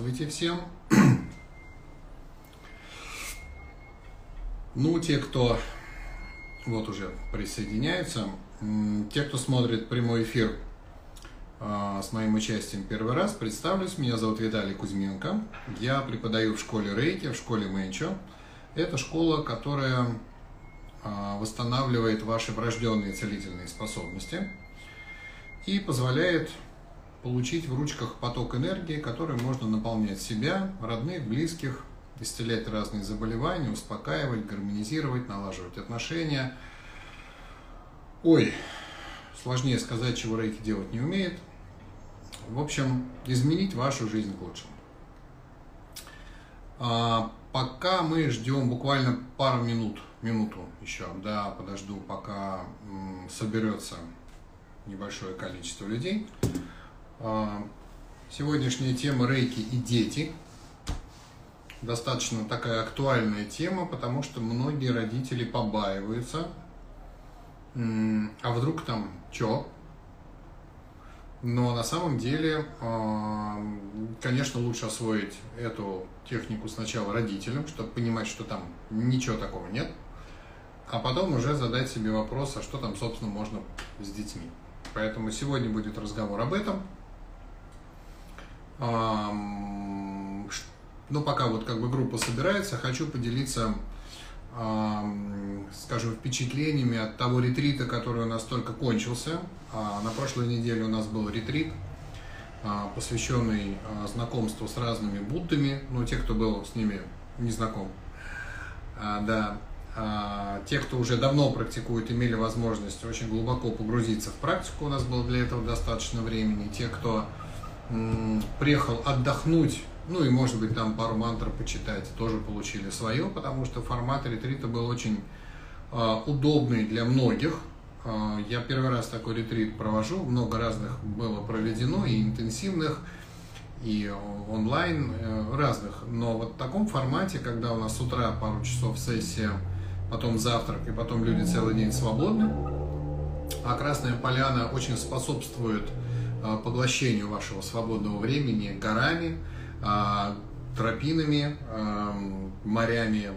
Здравствуйте всем. Ну, те, кто вот уже присоединяются, те, кто смотрит прямой эфир а, с моим участием первый раз, представлюсь. Меня зовут Виталий Кузьменко. Я преподаю в школе Рейки, в школе Мэнчо. Это школа, которая а, восстанавливает ваши врожденные целительные способности и позволяет получить в ручках поток энергии, который можно наполнять себя, родных, близких, исцелять разные заболевания, успокаивать, гармонизировать, налаживать отношения. Ой, сложнее сказать, чего рейки делать не умеет. В общем, изменить вашу жизнь к лучшему. А, пока мы ждем буквально пару минут, минуту еще, да, подожду, пока м, соберется небольшое количество людей. А, сегодняшняя тема рейки и дети. Достаточно такая актуальная тема, потому что многие родители побаиваются. А вдруг там чё? Но на самом деле, а, конечно, лучше освоить эту технику сначала родителям, чтобы понимать, что там ничего такого нет, а потом уже задать себе вопрос, а что там, собственно, можно с детьми. Поэтому сегодня будет разговор об этом – ну, пока вот как бы группа собирается, хочу поделиться, скажем, впечатлениями от того ретрита, который у нас только кончился. А, на прошлой неделе у нас был ретрит, а, посвященный а, знакомству с разными буддами, ну, те, кто был с ними не знаком. Да, те, кто уже давно практикует, имели возможность очень глубоко погрузиться в практику, у нас было для этого достаточно времени. Те, кто приехал отдохнуть, ну и, может быть, там пару мантр почитать, тоже получили свое, потому что формат ретрита был очень э, удобный для многих. Э, я первый раз такой ретрит провожу, много разных было проведено, и интенсивных, и онлайн, э, разных. Но вот в таком формате, когда у нас с утра пару часов сессия, потом завтрак, и потом люди целый день свободны, а Красная Поляна очень способствует поглощению вашего свободного времени горами, э, тропинами, э, морями,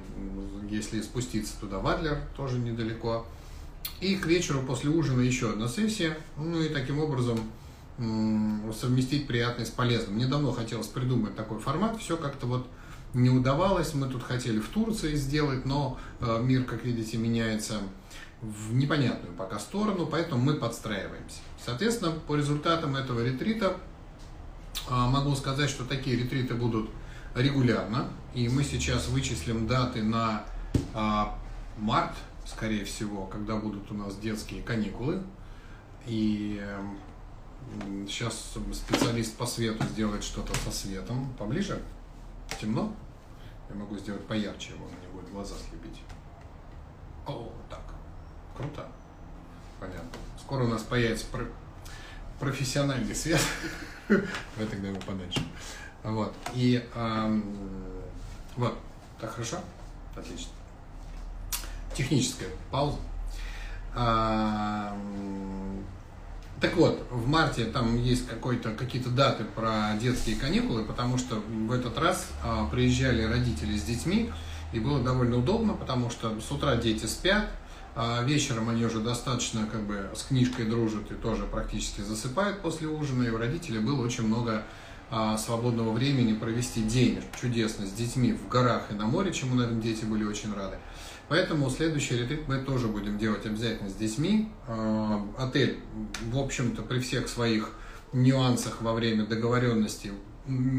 если спуститься туда в Адлер, тоже недалеко. И к вечеру после ужина еще одна сессия, ну и таким образом совместить приятное с полезным. Мне давно хотелось придумать такой формат, все как-то вот не удавалось. Мы тут хотели в Турции сделать, но мир, как видите, меняется в непонятную пока сторону, поэтому мы подстраиваемся. Соответственно, по результатам этого ретрита а, могу сказать, что такие ретриты будут регулярно, и мы сейчас вычислим даты на а, март, скорее всего, когда будут у нас детские каникулы. И сейчас специалист по свету сделает что-то со светом. Поближе? Темно? Я могу сделать поярче, его не будет глаза слепить. Круто. Понятно. Скоро у нас появится про- профессиональный свет. Давай тогда его подальше. Вот. И эм, вот. Так хорошо? Отлично. Техническая пауза. Эм, так вот, в марте там есть какой-то, какие-то даты про детские каникулы, потому что в этот раз э, приезжали родители с детьми, и было довольно удобно, потому что с утра дети спят, а вечером они уже достаточно как бы с книжкой дружат и тоже практически засыпают после ужина. И у родителей было очень много а, свободного времени провести день чудесно с детьми в горах и на море, чему, наверное, дети были очень рады. Поэтому следующий ретрит мы тоже будем делать обязательно с детьми. А, отель, в общем-то, при всех своих нюансах во время договоренности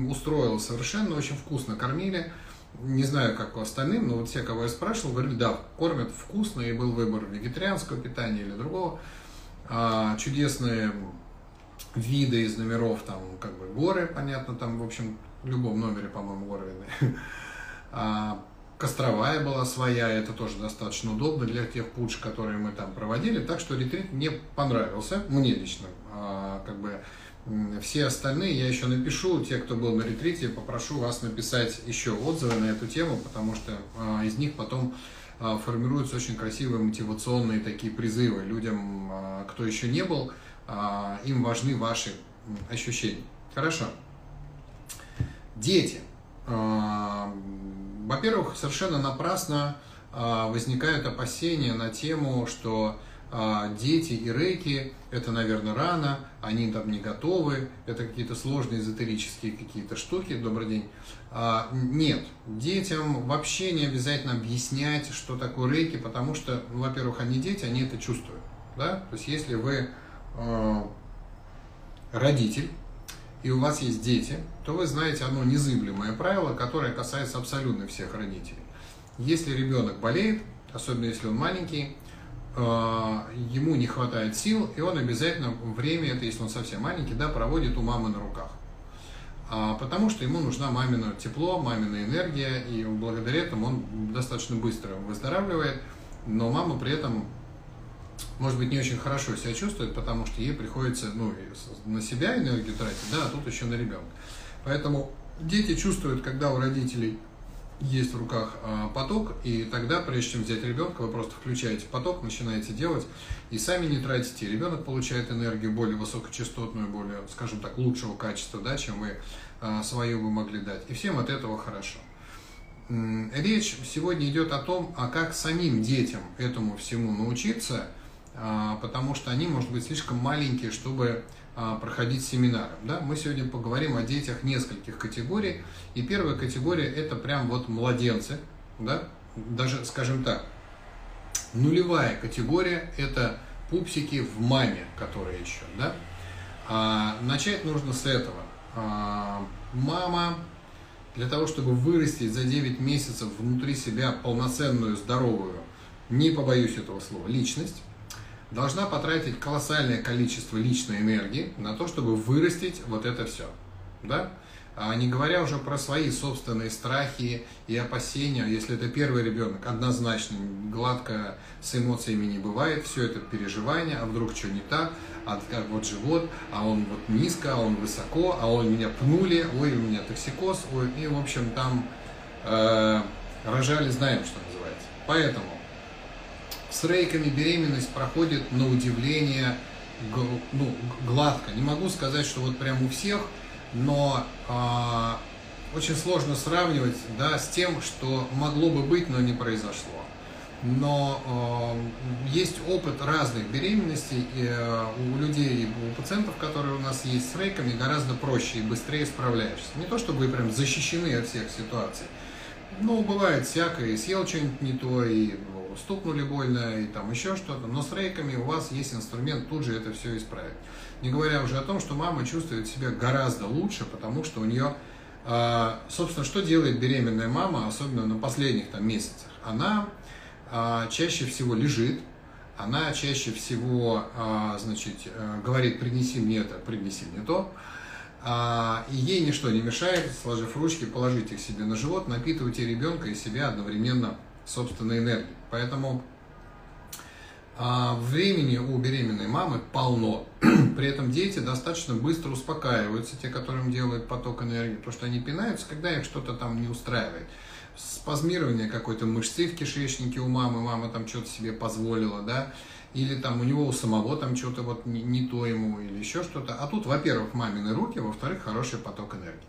устроил совершенно, очень вкусно кормили не знаю, как у остальным, но вот все, кого я спрашивал, говорили, да, кормят вкусно, и был выбор вегетарианского питания или другого. А, чудесные виды из номеров, там, как бы горы, понятно, там, в общем, в любом номере, по-моему, горы видны. А, Костровая была своя, это тоже достаточно удобно для тех путш, которые мы там проводили, так что ретрит мне понравился, мне лично, а, как бы все остальные я еще напишу, те, кто был на ретрите, попрошу вас написать еще отзывы на эту тему, потому что а, из них потом а, формируются очень красивые мотивационные такие призывы людям, а, кто еще не был, им важны ваши ощущения. Хорошо. Дети. Во-первых, совершенно напрасно возникают опасения на тему, что а, дети и рейки – это, наверное, рано, они там не готовы, это какие-то сложные эзотерические какие-то штуки, добрый день. Нет, детям вообще не обязательно объяснять, что такое рейки, потому что, ну, во-первых, они дети, они это чувствуют. Да? То есть, если вы родитель, и у вас есть дети, то вы знаете одно незыблемое правило, которое касается абсолютно всех родителей. Если ребенок болеет, особенно если он маленький, э, ему не хватает сил, и он обязательно время, это если он совсем маленький, да, проводит у мамы на руках. А, потому что ему нужна мамина тепло, мамина энергия, и благодаря этому он достаточно быстро выздоравливает, но мама при этом может быть, не очень хорошо себя чувствует, потому что ей приходится ну, на себя энергию тратить, да, а тут еще на ребенка. Поэтому дети чувствуют, когда у родителей есть в руках а, поток, и тогда, прежде чем взять ребенка, вы просто включаете поток, начинаете делать, и сами не тратите. Ребенок получает энергию более высокочастотную, более, скажем так, лучшего качества, да, чем вы а, свою бы могли дать. И всем от этого хорошо. Речь сегодня идет о том, а как самим детям этому всему научиться – а, потому что они, может быть, слишком маленькие, чтобы проходить семинары. Да? Мы сегодня поговорим о детях нескольких категорий. И первая категория – это прям вот младенцы. Да? Даже, скажем так, нулевая категория – это пупсики в маме, которые еще. Да? А, начать нужно с этого. А, мама для того, чтобы вырастить за 9 месяцев внутри себя полноценную, здоровую, не побоюсь этого слова, личность, должна потратить колоссальное количество личной энергии на то, чтобы вырастить вот это все. Да? А не говоря уже про свои собственные страхи и опасения, если это первый ребенок, однозначно гладко с эмоциями не бывает, все это переживание, а вдруг что не так, а как вот живот, а он вот низко, а он высоко, а он меня пнули, ой, у меня токсикоз, ой, и в общем там э, рожали, знаем, что называется. Поэтому с рейками беременность проходит на удивление ну, гладко. Не могу сказать, что вот прям у всех, но а, очень сложно сравнивать да, с тем, что могло бы быть, но не произошло. Но э, есть опыт разных беременностей э, у людей, у пациентов, которые у нас есть с рейками, гораздо проще и быстрее справляешься. Не то, чтобы вы прям защищены от всех ситуаций. Ну, бывает всякое, съел что-нибудь не то, и стукнули больно и там еще что-то, но с рейками у вас есть инструмент тут же это все исправить. Не говоря уже о том, что мама чувствует себя гораздо лучше, потому что у нее, а, собственно, что делает беременная мама, особенно на последних там месяцах? Она а, чаще всего лежит, она чаще всего, а, значит, э, говорит, принеси мне это, принеси мне то, и ей ничто не мешает, сложив ручки, положить их себе на живот, напитывайте ребенка и себя одновременно собственной энергии. Поэтому а, времени у беременной мамы полно. При этом дети достаточно быстро успокаиваются, те, которым делают поток энергии, потому что они пинаются, когда их что-то там не устраивает. Спазмирование какой-то мышцы в кишечнике у мамы, мама там что-то себе позволила, да, или там у него у самого там что-то вот не, не то ему, или еще что-то. А тут, во-первых, мамины руки, во-вторых, хороший поток энергии.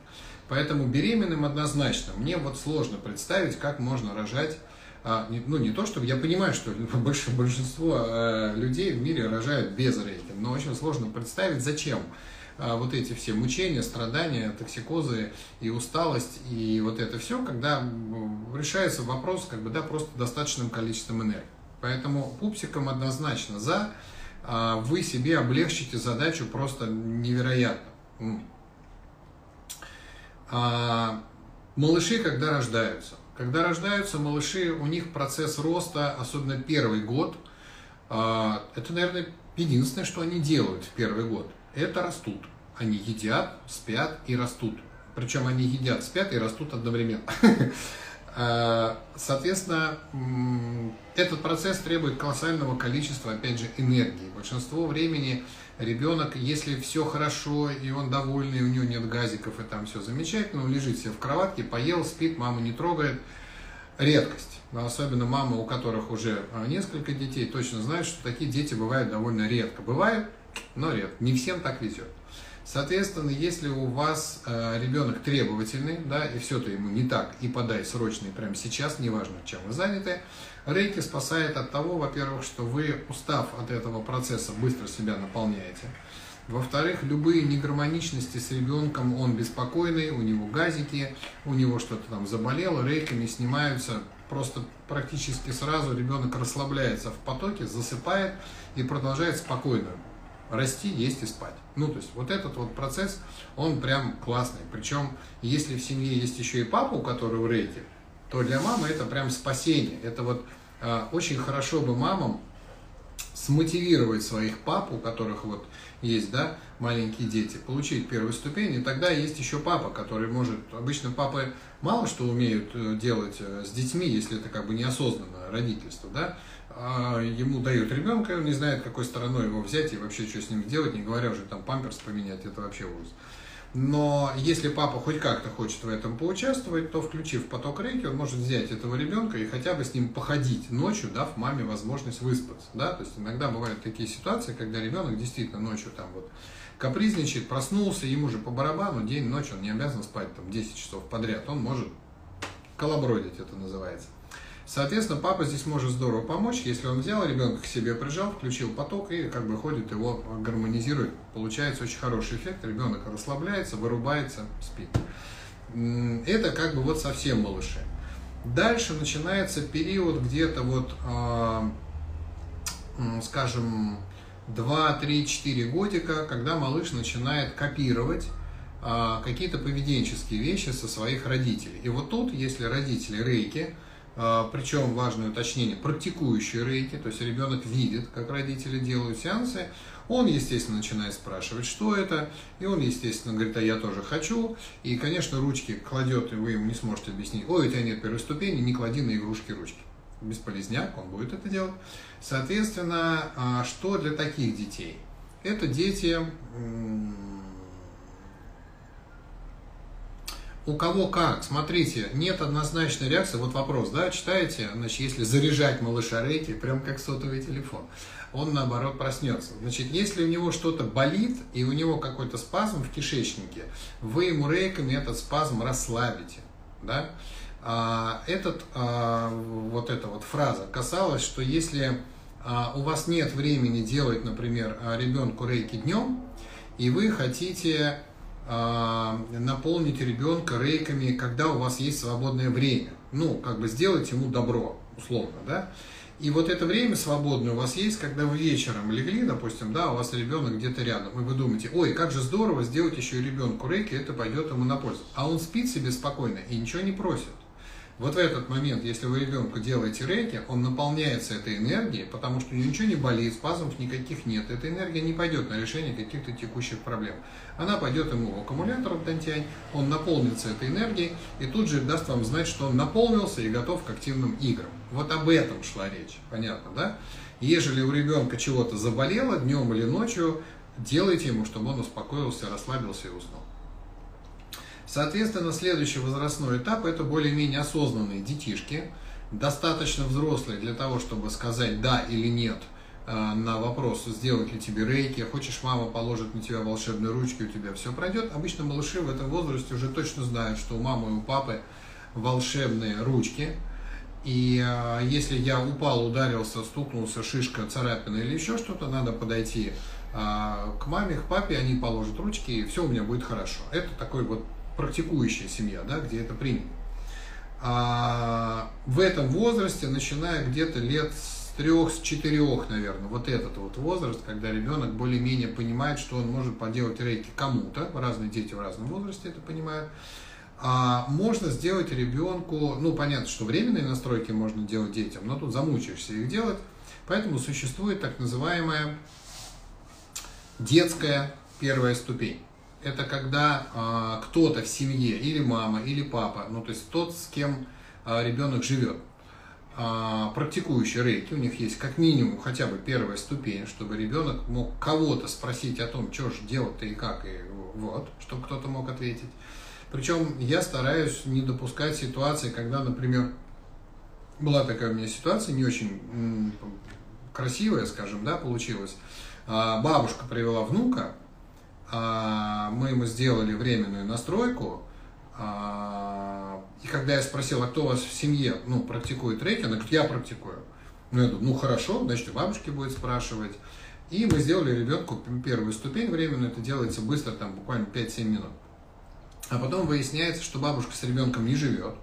Поэтому беременным однозначно. Мне вот сложно представить, как можно рожать а, ну не то, чтобы я понимаю, что большинство э, людей в мире рожают без рейки, но очень сложно представить, зачем а, вот эти все мучения, страдания, токсикозы и усталость, и вот это все, когда решается вопрос, как бы, да, просто достаточным количеством энергии. Поэтому пупсиком однозначно за, а, вы себе облегчите задачу просто невероятно. Малыши, когда рождаются, когда рождаются малыши, у них процесс роста, особенно первый год, а, это, наверное, единственное, что они делают в первый год. Это растут. Они едят, спят и растут. Причем они едят, спят и растут одновременно. А, соответственно, этот процесс требует колоссального количества, опять же, энергии. Большинство времени ребенок, если все хорошо, и он довольный, у него нет газиков, и там все замечательно, он лежит себе в кроватке, поел, спит, мама не трогает. Редкость. Но особенно мамы, у которых уже а, несколько детей, точно знают, что такие дети бывают довольно редко. Бывает, но редко. Не всем так везет. Соответственно, если у вас э, ребенок требовательный, да, и все-то ему не так, и подай срочно, и прямо сейчас, неважно, чем вы заняты, рейки спасает от того, во-первых, что вы, устав от этого процесса, быстро себя наполняете. Во-вторых, любые негармоничности с ребенком, он беспокойный, у него газики, у него что-то там заболело, рейками снимаются просто практически сразу, ребенок расслабляется в потоке, засыпает и продолжает спокойно расти, есть и спать. Ну, то есть вот этот вот процесс, он прям классный. Причем, если в семье есть еще и папа, у которого рейки, то для мамы это прям спасение. Это вот э, очень хорошо бы мамам смотивировать своих пап, у которых вот есть, да, маленькие дети, получить первую ступень, и тогда есть еще папа, который может, обычно папы мало что умеют э, делать э, с детьми, если это как бы неосознанное родительство, да, а ему дают ребенка, он не знает, какой стороной его взять и вообще что с ним делать, не говоря уже там памперс поменять, это вообще ужас. Но если папа хоть как-то хочет в этом поучаствовать, то включив поток рейки, он может взять этого ребенка и хотя бы с ним походить ночью, дав маме возможность выспаться. Да? То есть иногда бывают такие ситуации, когда ребенок действительно ночью там вот капризничает, проснулся, ему же по барабану, день, ночь, он не обязан спать там 10 часов подряд, он может колобродить, это называется. Соответственно, папа здесь может здорово помочь, если он взял ребенка к себе, прижал, включил поток и как бы ходит его гармонизирует. Получается очень хороший эффект, ребенок расслабляется, вырубается, спит. Это как бы вот совсем малыши. Дальше начинается период где-то вот, а, скажем, 2, 3, 4 годика, когда малыш начинает копировать а, какие-то поведенческие вещи со своих родителей. И вот тут, если родители рейки, а, причем важное уточнение, практикующие рейки, то есть ребенок видит, как родители делают сеансы, он, естественно, начинает спрашивать, что это, и он, естественно, говорит, а я тоже хочу, и, конечно, ручки кладет, и вы ему не сможете объяснить, ой, у тебя нет первой ступени, не клади на игрушки ручки. Бесполезняк, он будет это делать. Соответственно, а, что для таких детей? Это дети у кого как, смотрите, нет однозначной реакции. Вот вопрос, да, читаете, значит, если заряжать малыша рейки, прям как сотовый телефон, он наоборот проснется. Значит, если у него что-то болит и у него какой-то спазм в кишечнике, вы ему рейками этот спазм расслабите, да. А, этот, а, вот эта вот фраза касалась, что если а, у вас нет времени делать, например, ребенку рейки днем, и вы хотите а, наполнить ребенка рейками, когда у вас есть свободное время. Ну, как бы сделать ему добро, условно, да. И вот это время свободное у вас есть, когда вы вечером легли, допустим, да, у вас ребенок где-то рядом, и вы думаете, ой, как же здорово сделать еще и ребенку рейки, это пойдет ему на пользу. А он спит себе спокойно и ничего не просит. Вот в этот момент, если вы ребенку делаете рейки, он наполняется этой энергией, потому что ничего не болит, спазмов никаких нет. Эта энергия не пойдет на решение каких-то текущих проблем. Она пойдет ему в аккумулятор в Дантянь, он наполнится этой энергией и тут же даст вам знать, что он наполнился и готов к активным играм. Вот об этом шла речь, понятно, да? Ежели у ребенка чего-то заболело днем или ночью, делайте ему, чтобы он успокоился, расслабился и уснул. Соответственно, следующий возрастной этап – это более-менее осознанные детишки, достаточно взрослые для того, чтобы сказать «да» или «нет» э, на вопрос, сделать ли тебе рейки, хочешь, мама положит на тебя волшебные ручки, у тебя все пройдет. Обычно малыши в этом возрасте уже точно знают, что у мамы и у папы волшебные ручки, и э, если я упал, ударился, стукнулся, шишка, царапина или еще что-то, надо подойти э, к маме, к папе, они положат ручки, и все у меня будет хорошо. Это такой вот практикующая семья, да, где это принято. А в этом возрасте, начиная где-то лет с трех, с четырех, наверное, вот этот вот возраст, когда ребенок более-менее понимает, что он может поделать рейки кому-то, разные дети в разном возрасте это понимают, а можно сделать ребенку, ну, понятно, что временные настройки можно делать детям, но тут замучаешься их делать, поэтому существует так называемая детская первая ступень это когда э, кто-то в семье, или мама, или папа, ну то есть тот, с кем э, ребенок живет, э, практикующий рейки, у них есть как минимум хотя бы первая ступень, чтобы ребенок мог кого-то спросить о том, что же делать-то и как, и вот, чтобы кто-то мог ответить. Причем я стараюсь не допускать ситуации, когда, например, была такая у меня ситуация, не очень красивая, скажем, да, получилась. Бабушка привела внука, а, мы ему сделали временную настройку, а, и когда я спросил, а кто у вас в семье ну, практикует рейки, она говорит, я практикую. Ну, я думаю, ну хорошо, значит, бабушки будет спрашивать. И мы сделали ребенку первую ступень временную, это делается быстро, там буквально 5-7 минут. А потом выясняется, что бабушка с ребенком не живет.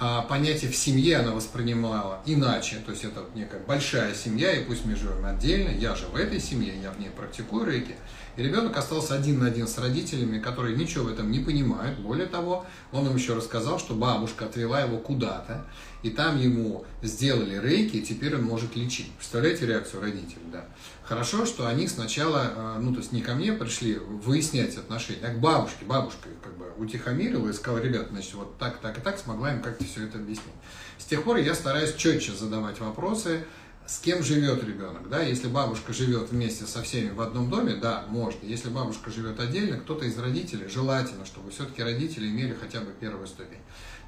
А понятие в семье она воспринимала иначе, то есть это некая большая семья, и пусть мы живем отдельно, я же в этой семье, я в ней практикую рейки, и ребенок остался один на один с родителями, которые ничего в этом не понимают. Более того, он им еще рассказал, что бабушка отвела его куда-то, и там ему сделали рейки, и теперь он может лечить. Представляете реакцию родителей, да? Хорошо, что они сначала, э, ну, то есть не ко мне пришли выяснять отношения, а к бабушке. Бабушка как бы утихомирила и сказала, ребят, значит, вот так, так и так смогла им как-то все это объяснить. С тех пор я стараюсь четче задавать вопросы, с кем живет ребенок, да, если бабушка живет вместе со всеми в одном доме, да, можно. Если бабушка живет отдельно, кто-то из родителей, желательно, чтобы все-таки родители имели хотя бы первую ступень.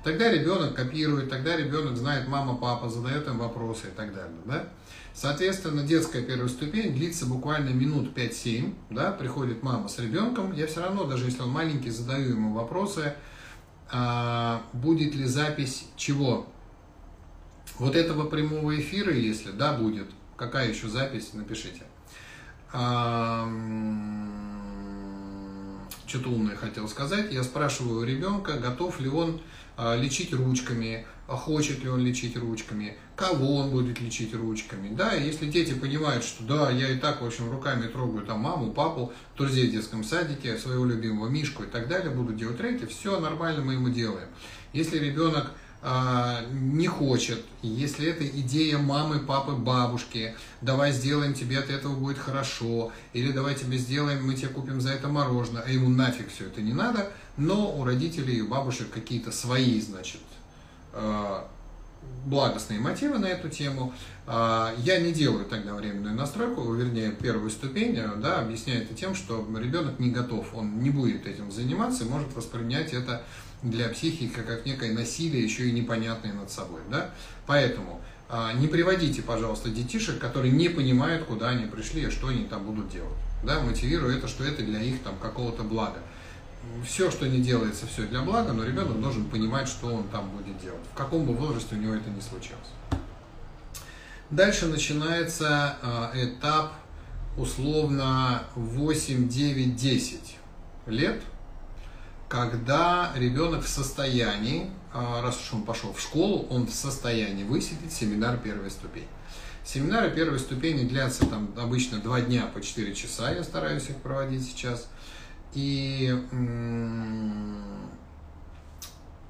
Тогда ребенок копирует, тогда ребенок знает мама, папа, задает им вопросы и так далее, да. Соответственно, детская первая ступень длится буквально минут 5-7, да, приходит мама с ребенком, я все равно, даже если он маленький, задаю ему вопросы, а, будет ли запись чего, вот этого прямого эфира, если да, будет, какая еще запись, напишите. Что-то умное хотел сказать. Я спрашиваю ребенка, готов ли он а, лечить ручками, а хочет ли он лечить ручками, кого он будет лечить ручками. Да, если дети понимают, что да, я и так, в общем, руками трогаю там маму, папу, друзей в детском садике, своего любимого Мишку и так далее, буду делать рейки, все нормально мы ему делаем. Если ребенок а, не хочет, если это идея мамы, папы, бабушки, давай сделаем тебе от этого будет хорошо, или давай тебе сделаем, мы тебе купим за это мороженое, а ему нафиг все это не надо, но у родителей и у бабушек какие-то свои, значит, а, благостные мотивы на эту тему. А, я не делаю тогда временную настройку, вернее, первую ступень, да, объясняю это тем, что ребенок не готов, он не будет этим заниматься и может воспринять это для психики как некое насилие, еще и непонятное над собой. Да? Поэтому а, не приводите, пожалуйста, детишек, которые не понимают, куда они пришли и что они там будут делать. Да? Мотивируя это, что это для их там какого-то блага. Все, что не делается, все для блага, но ребенок должен понимать, что он там будет делать. В каком бы возрасте у него это не случалось. Дальше начинается э, этап условно 8, 9, 10 лет – когда ребенок в состоянии, а, раз уж он пошел в школу, он в состоянии высидеть семинар первой ступени. Семинары первой ступени длятся там обычно два дня по 4 часа, я стараюсь их проводить сейчас. И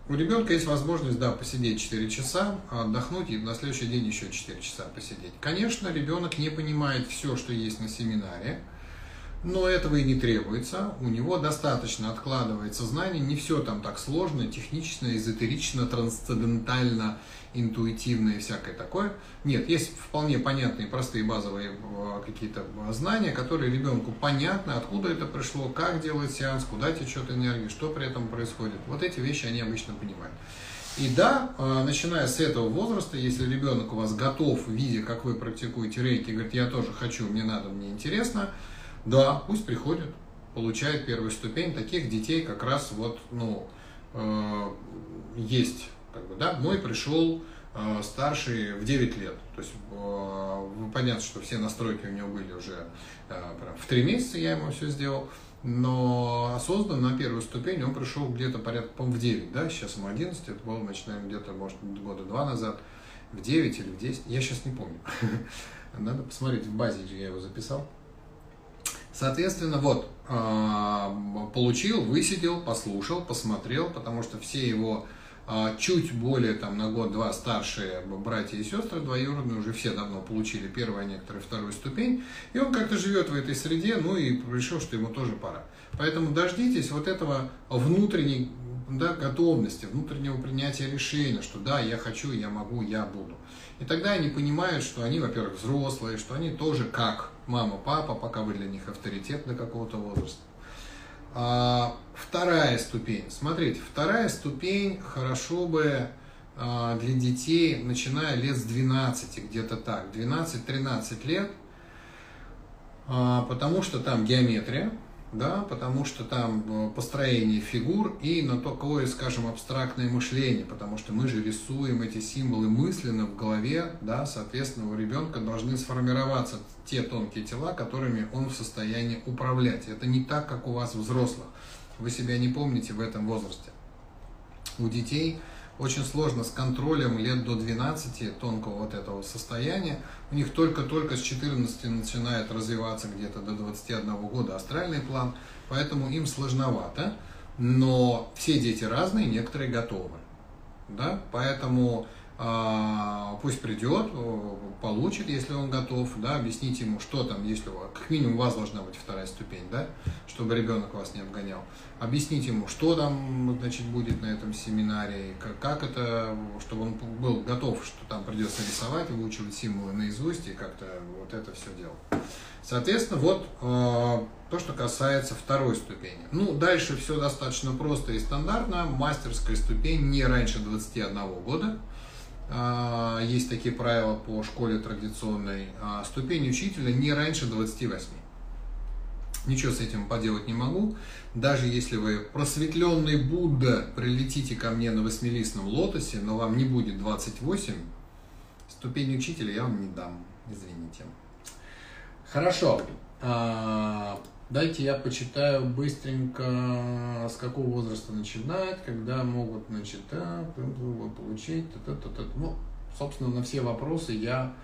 у ребенка есть возможность, да, посидеть 4 часа, отдохнуть и на следующий день еще 4 часа посидеть. Конечно, ребенок не понимает все, что есть на семинаре, но этого и не требуется. У него достаточно откладывается знание. Не все там так сложно, технично, эзотерично, трансцендентально, интуитивно и всякое такое. Нет, есть вполне понятные, простые базовые э, какие-то знания, которые ребенку понятны, откуда это пришло, как делать сеанс, куда течет энергия, что при этом происходит. Вот эти вещи они обычно понимают. И да, э, начиная с этого возраста, если ребенок у вас готов, видя, как вы практикуете рейки, говорит, я тоже хочу, мне надо, мне интересно – да, пусть приходят, получают первую ступень. Таких детей как раз вот, ну, э, есть. Как бы, да? Мой пришел э, старший в 9 лет. То есть э, понятно, что все настройки у него были уже э, прям в 3 месяца я ему все сделал. Но осознанно на первую ступень он пришел где-то порядка, по в 9, да, сейчас ему 11, это было, значит, наверное, где-то, может, года два назад, в 9 или в 10, я сейчас не помню. Надо посмотреть, в базе я его записал. Соответственно, вот, а, получил, высидел, послушал, посмотрел, потому что все его а, чуть более там на год-два старшие братья и сестры двоюродные уже все давно получили первую, некоторые вторую ступень, и он как-то живет в этой среде, ну и решил, что ему тоже пора. Поэтому дождитесь вот этого внутренней да, готовности, внутреннего принятия решения, что да, я хочу, я могу, я буду. И тогда они понимают, что они, во-первых, взрослые, что они тоже как мама, папа, пока вы для них авторитет до какого-то возраста. А, вторая ступень. Смотрите, вторая ступень хорошо бы а, для детей, начиная лет с 12, где-то так, 12-13 лет, а, потому что там геометрия, да, потому что там э, построение фигур и на такое, скажем, абстрактное мышление, потому что мы же рисуем эти символы мысленно в голове, да, соответственно, у ребенка должны сформироваться те тонкие тела, которыми он в состоянии управлять. Это не так, как у вас взрослых. Вы себя не помните в этом возрасте. У детей очень сложно с контролем лет до 12 тонкого вот этого состояния. У них только-только с 14 начинает развиваться где-то до 21 года астральный план, поэтому им сложновато. Но все дети разные, некоторые готовы. Да? Поэтому пусть придет, получит, если он готов, да, объясните ему, что там, если у вас, как минимум у вас должна быть вторая ступень, да, чтобы ребенок вас не обгонял. Объясните ему, что там, значит, будет на этом семинаре, как, как это, чтобы он был готов, что там придется рисовать, выучивать символы наизусть и как-то вот это все делать. Соответственно, вот э, то, что касается второй ступени. Ну, дальше все достаточно просто и стандартно. Мастерская ступень не раньше 21 года. А, есть такие правила по школе традиционной, а, ступень учителя не раньше 28. Ничего с этим поделать не могу. Даже если вы просветленный Будда прилетите ко мне на восьмилистном лотосе, но вам не будет 28, ступень учителя я вам не дам. Извините. Хорошо. Дайте я почитаю быстренько, с какого возраста начинать, когда могут, значит, да, получить, та -та -та -та. ну, собственно, на все вопросы я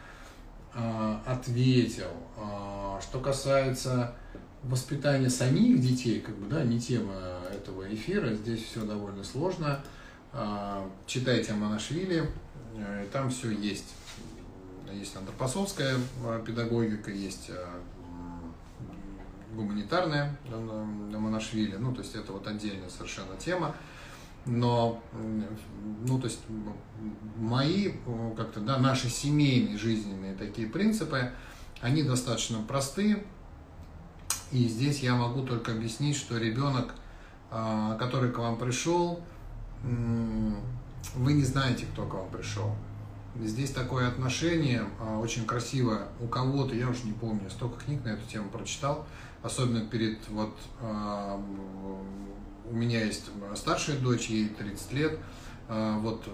э, ответил. Э, что касается воспитания самих детей, как бы, да, не тема этого эфира, здесь все довольно сложно. Э, читайте о Монашвили, э, там все есть. Есть антропосовская педагогика, есть гуманитарная на Монашвили, ну, то есть это вот отдельная совершенно тема, но, ну, то есть мои, как-то, да, наши семейные жизненные такие принципы, они достаточно простые, и здесь я могу только объяснить, что ребенок, а, который к вам пришел, вы не знаете, кто к вам пришел. Здесь такое отношение а, очень красиво у кого-то, я уже не помню, столько книг на эту тему прочитал, особенно перед вот э, у меня есть старшая дочь, ей 30 лет, э, вот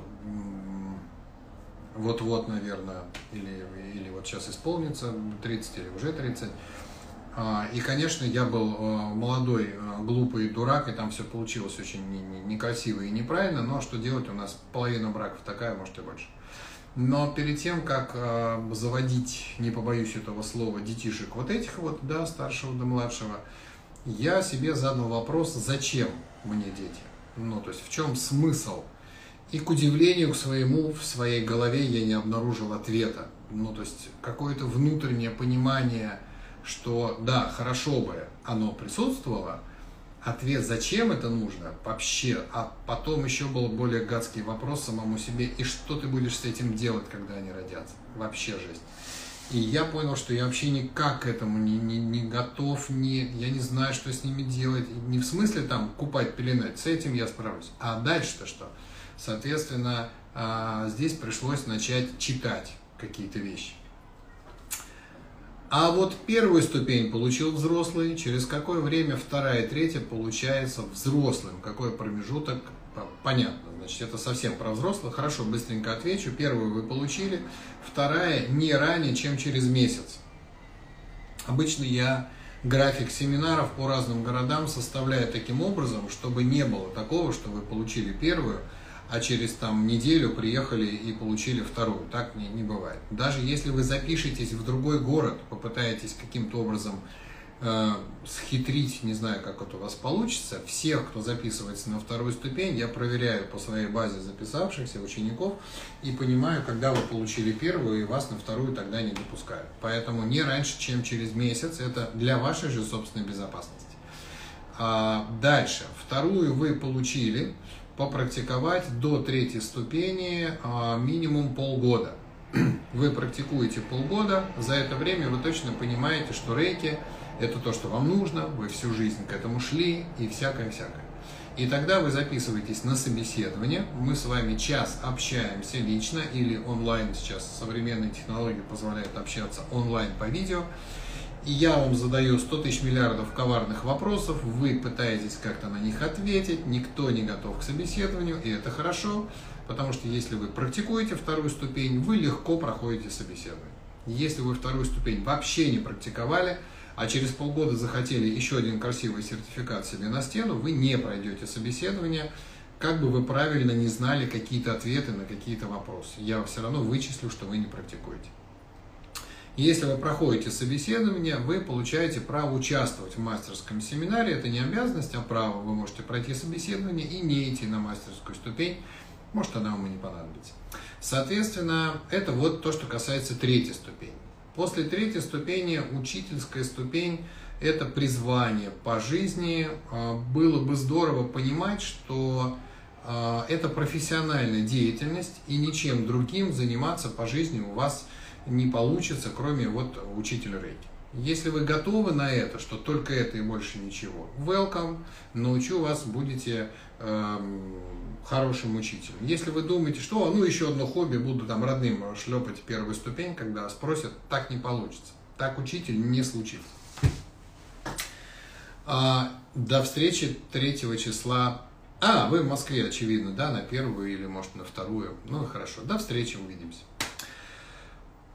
вот-вот, наверное, или, или вот сейчас исполнится 30 или уже 30. А, и, конечно, я был молодой, глупый дурак, и там все получилось очень некрасиво и неправильно, но что делать, у нас половина браков такая, может и больше. Но перед тем, как э, заводить, не побоюсь этого слова, детишек вот этих вот, да, старшего до младшего, я себе задал вопрос, зачем мне дети? Ну, то есть в чем смысл? И к удивлению к своему, в своей голове я не обнаружил ответа. Ну, то есть какое-то внутреннее понимание, что да, хорошо бы оно присутствовало, ответ, зачем это нужно вообще, а потом еще был более гадский вопрос самому себе, и что ты будешь с этим делать, когда они родятся? Вообще жесть. И я понял, что я вообще никак к этому не, не, не готов, не, я не знаю, что с ними делать. Не в смысле там купать, пеленать, с этим я справлюсь. А дальше-то что? Соответственно, а, здесь пришлось начать читать какие-то вещи. А вот первую ступень получил взрослый, через какое время вторая и третья получается взрослым, какой промежуток, понятно, значит это совсем про взрослых, хорошо, быстренько отвечу, первую вы получили, вторая не ранее, чем через месяц. Обычно я график семинаров по разным городам составляю таким образом, чтобы не было такого, что вы получили первую, а через там неделю приехали и получили вторую. Так не, не бывает. Даже если вы запишетесь в другой город, попытаетесь каким-то образом э, схитрить, не знаю, как это у вас получится, всех, кто записывается на вторую ступень, я проверяю по своей базе записавшихся учеников и понимаю, когда вы получили первую, и вас на вторую тогда не допускают. Поэтому не раньше, чем через месяц, это для вашей же собственной безопасности. А дальше, вторую вы получили, попрактиковать до третьей ступени а, минимум полгода. Вы практикуете полгода, за это время вы точно понимаете, что рейки – это то, что вам нужно, вы всю жизнь к этому шли и всякое-всякое. И тогда вы записываетесь на собеседование, мы с вами час общаемся лично или онлайн, сейчас современные технологии позволяют общаться онлайн по видео, и я вам задаю 100 тысяч миллиардов коварных вопросов, вы пытаетесь как-то на них ответить, никто не готов к собеседованию, и это хорошо, потому что если вы практикуете вторую ступень, вы легко проходите собеседование. Если вы вторую ступень вообще не практиковали, а через полгода захотели еще один красивый сертификат себе на стену, вы не пройдете собеседование, как бы вы правильно не знали какие-то ответы на какие-то вопросы. Я все равно вычислю, что вы не практикуете. Если вы проходите собеседование, вы получаете право участвовать в мастерском семинаре. Это не обязанность, а право. Вы можете пройти собеседование и не идти на мастерскую ступень. Может, она вам и не понадобится. Соответственно, это вот то, что касается третьей ступени. После третьей ступени, учительская ступень, это призвание по жизни. А, было бы здорово понимать, что а, это профессиональная деятельность, и ничем другим заниматься по жизни у вас не получится, кроме вот учителя рейки. Если вы готовы на это, что только это и больше ничего, welcome, научу вас, будете э, хорошим учителем. Если вы думаете, что ну еще одно хобби, буду там родным шлепать первую ступень, когда спросят, так не получится. Так учитель не случится. А, до встречи 3 числа. А, вы в Москве, очевидно, да, на первую или, может, на вторую. Ну, хорошо. До встречи, увидимся.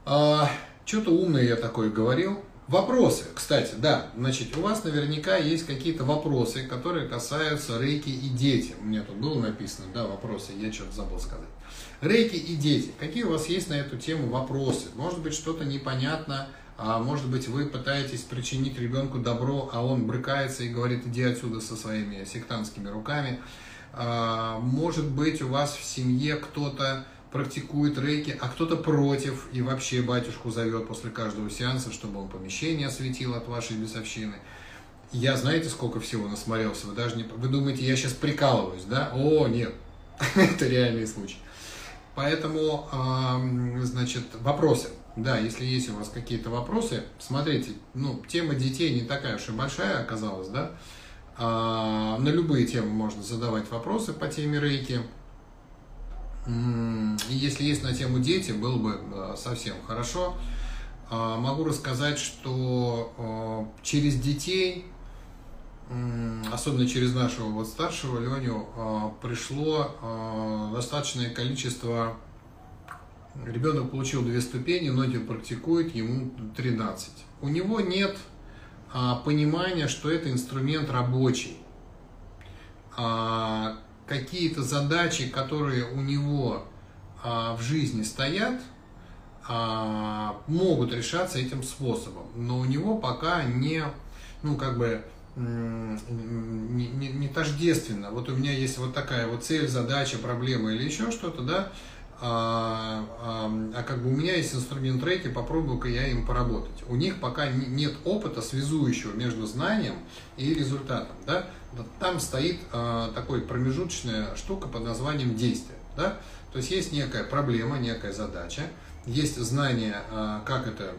А, Что-то умное я такое говорил. Вопросы, кстати, да, значит, у вас наверняка есть какие-то вопросы, которые касаются рейки и дети. У меня тут было написано, да, вопросы, я что-то забыл сказать. Рейки и дети. Какие у вас есть на эту тему вопросы? Может быть, что-то непонятно, а может быть, вы пытаетесь причинить ребенку добро, а он брыкается и говорит, иди отсюда со своими сектантскими руками. А, может быть, у вас в семье кто-то практикует рейки, а кто-то против и вообще батюшку зовет после каждого сеанса, чтобы он помещение осветил от вашей бесовщины. Я знаете, сколько всего насмотрелся? Вы даже не... Вы думаете, я сейчас прикалываюсь, да? О, нет. Это реальный случай. Поэтому, значит, вопросы. Да, если есть у вас какие-то вопросы, смотрите, ну, тема детей не такая уж и большая оказалась, да? А, на любые темы можно задавать вопросы по теме рейки. Если есть на тему дети, было бы э, совсем хорошо. А, могу рассказать, что э, через детей, особенно через нашего вот старшего Леню, э, пришло достаточное количество... Ребенок получил две ступени, ноги практикует, ему 13. У него нет а, понимания, что это инструмент рабочий а, какие-то задачи, которые у него а, в жизни стоят, а, могут решаться этим способом, но у него пока не, ну как бы не, не, не тождественно. Вот у меня есть вот такая вот цель, задача, проблема или еще что-то, да, а, а, а как бы у меня есть инструмент рейки, попробую-ка я им поработать. У них пока нет опыта связующего между знанием и результатом, да, там стоит э, такой промежуточная штука под названием действие. Да? То есть есть некая проблема, некая задача, есть знание, э, как это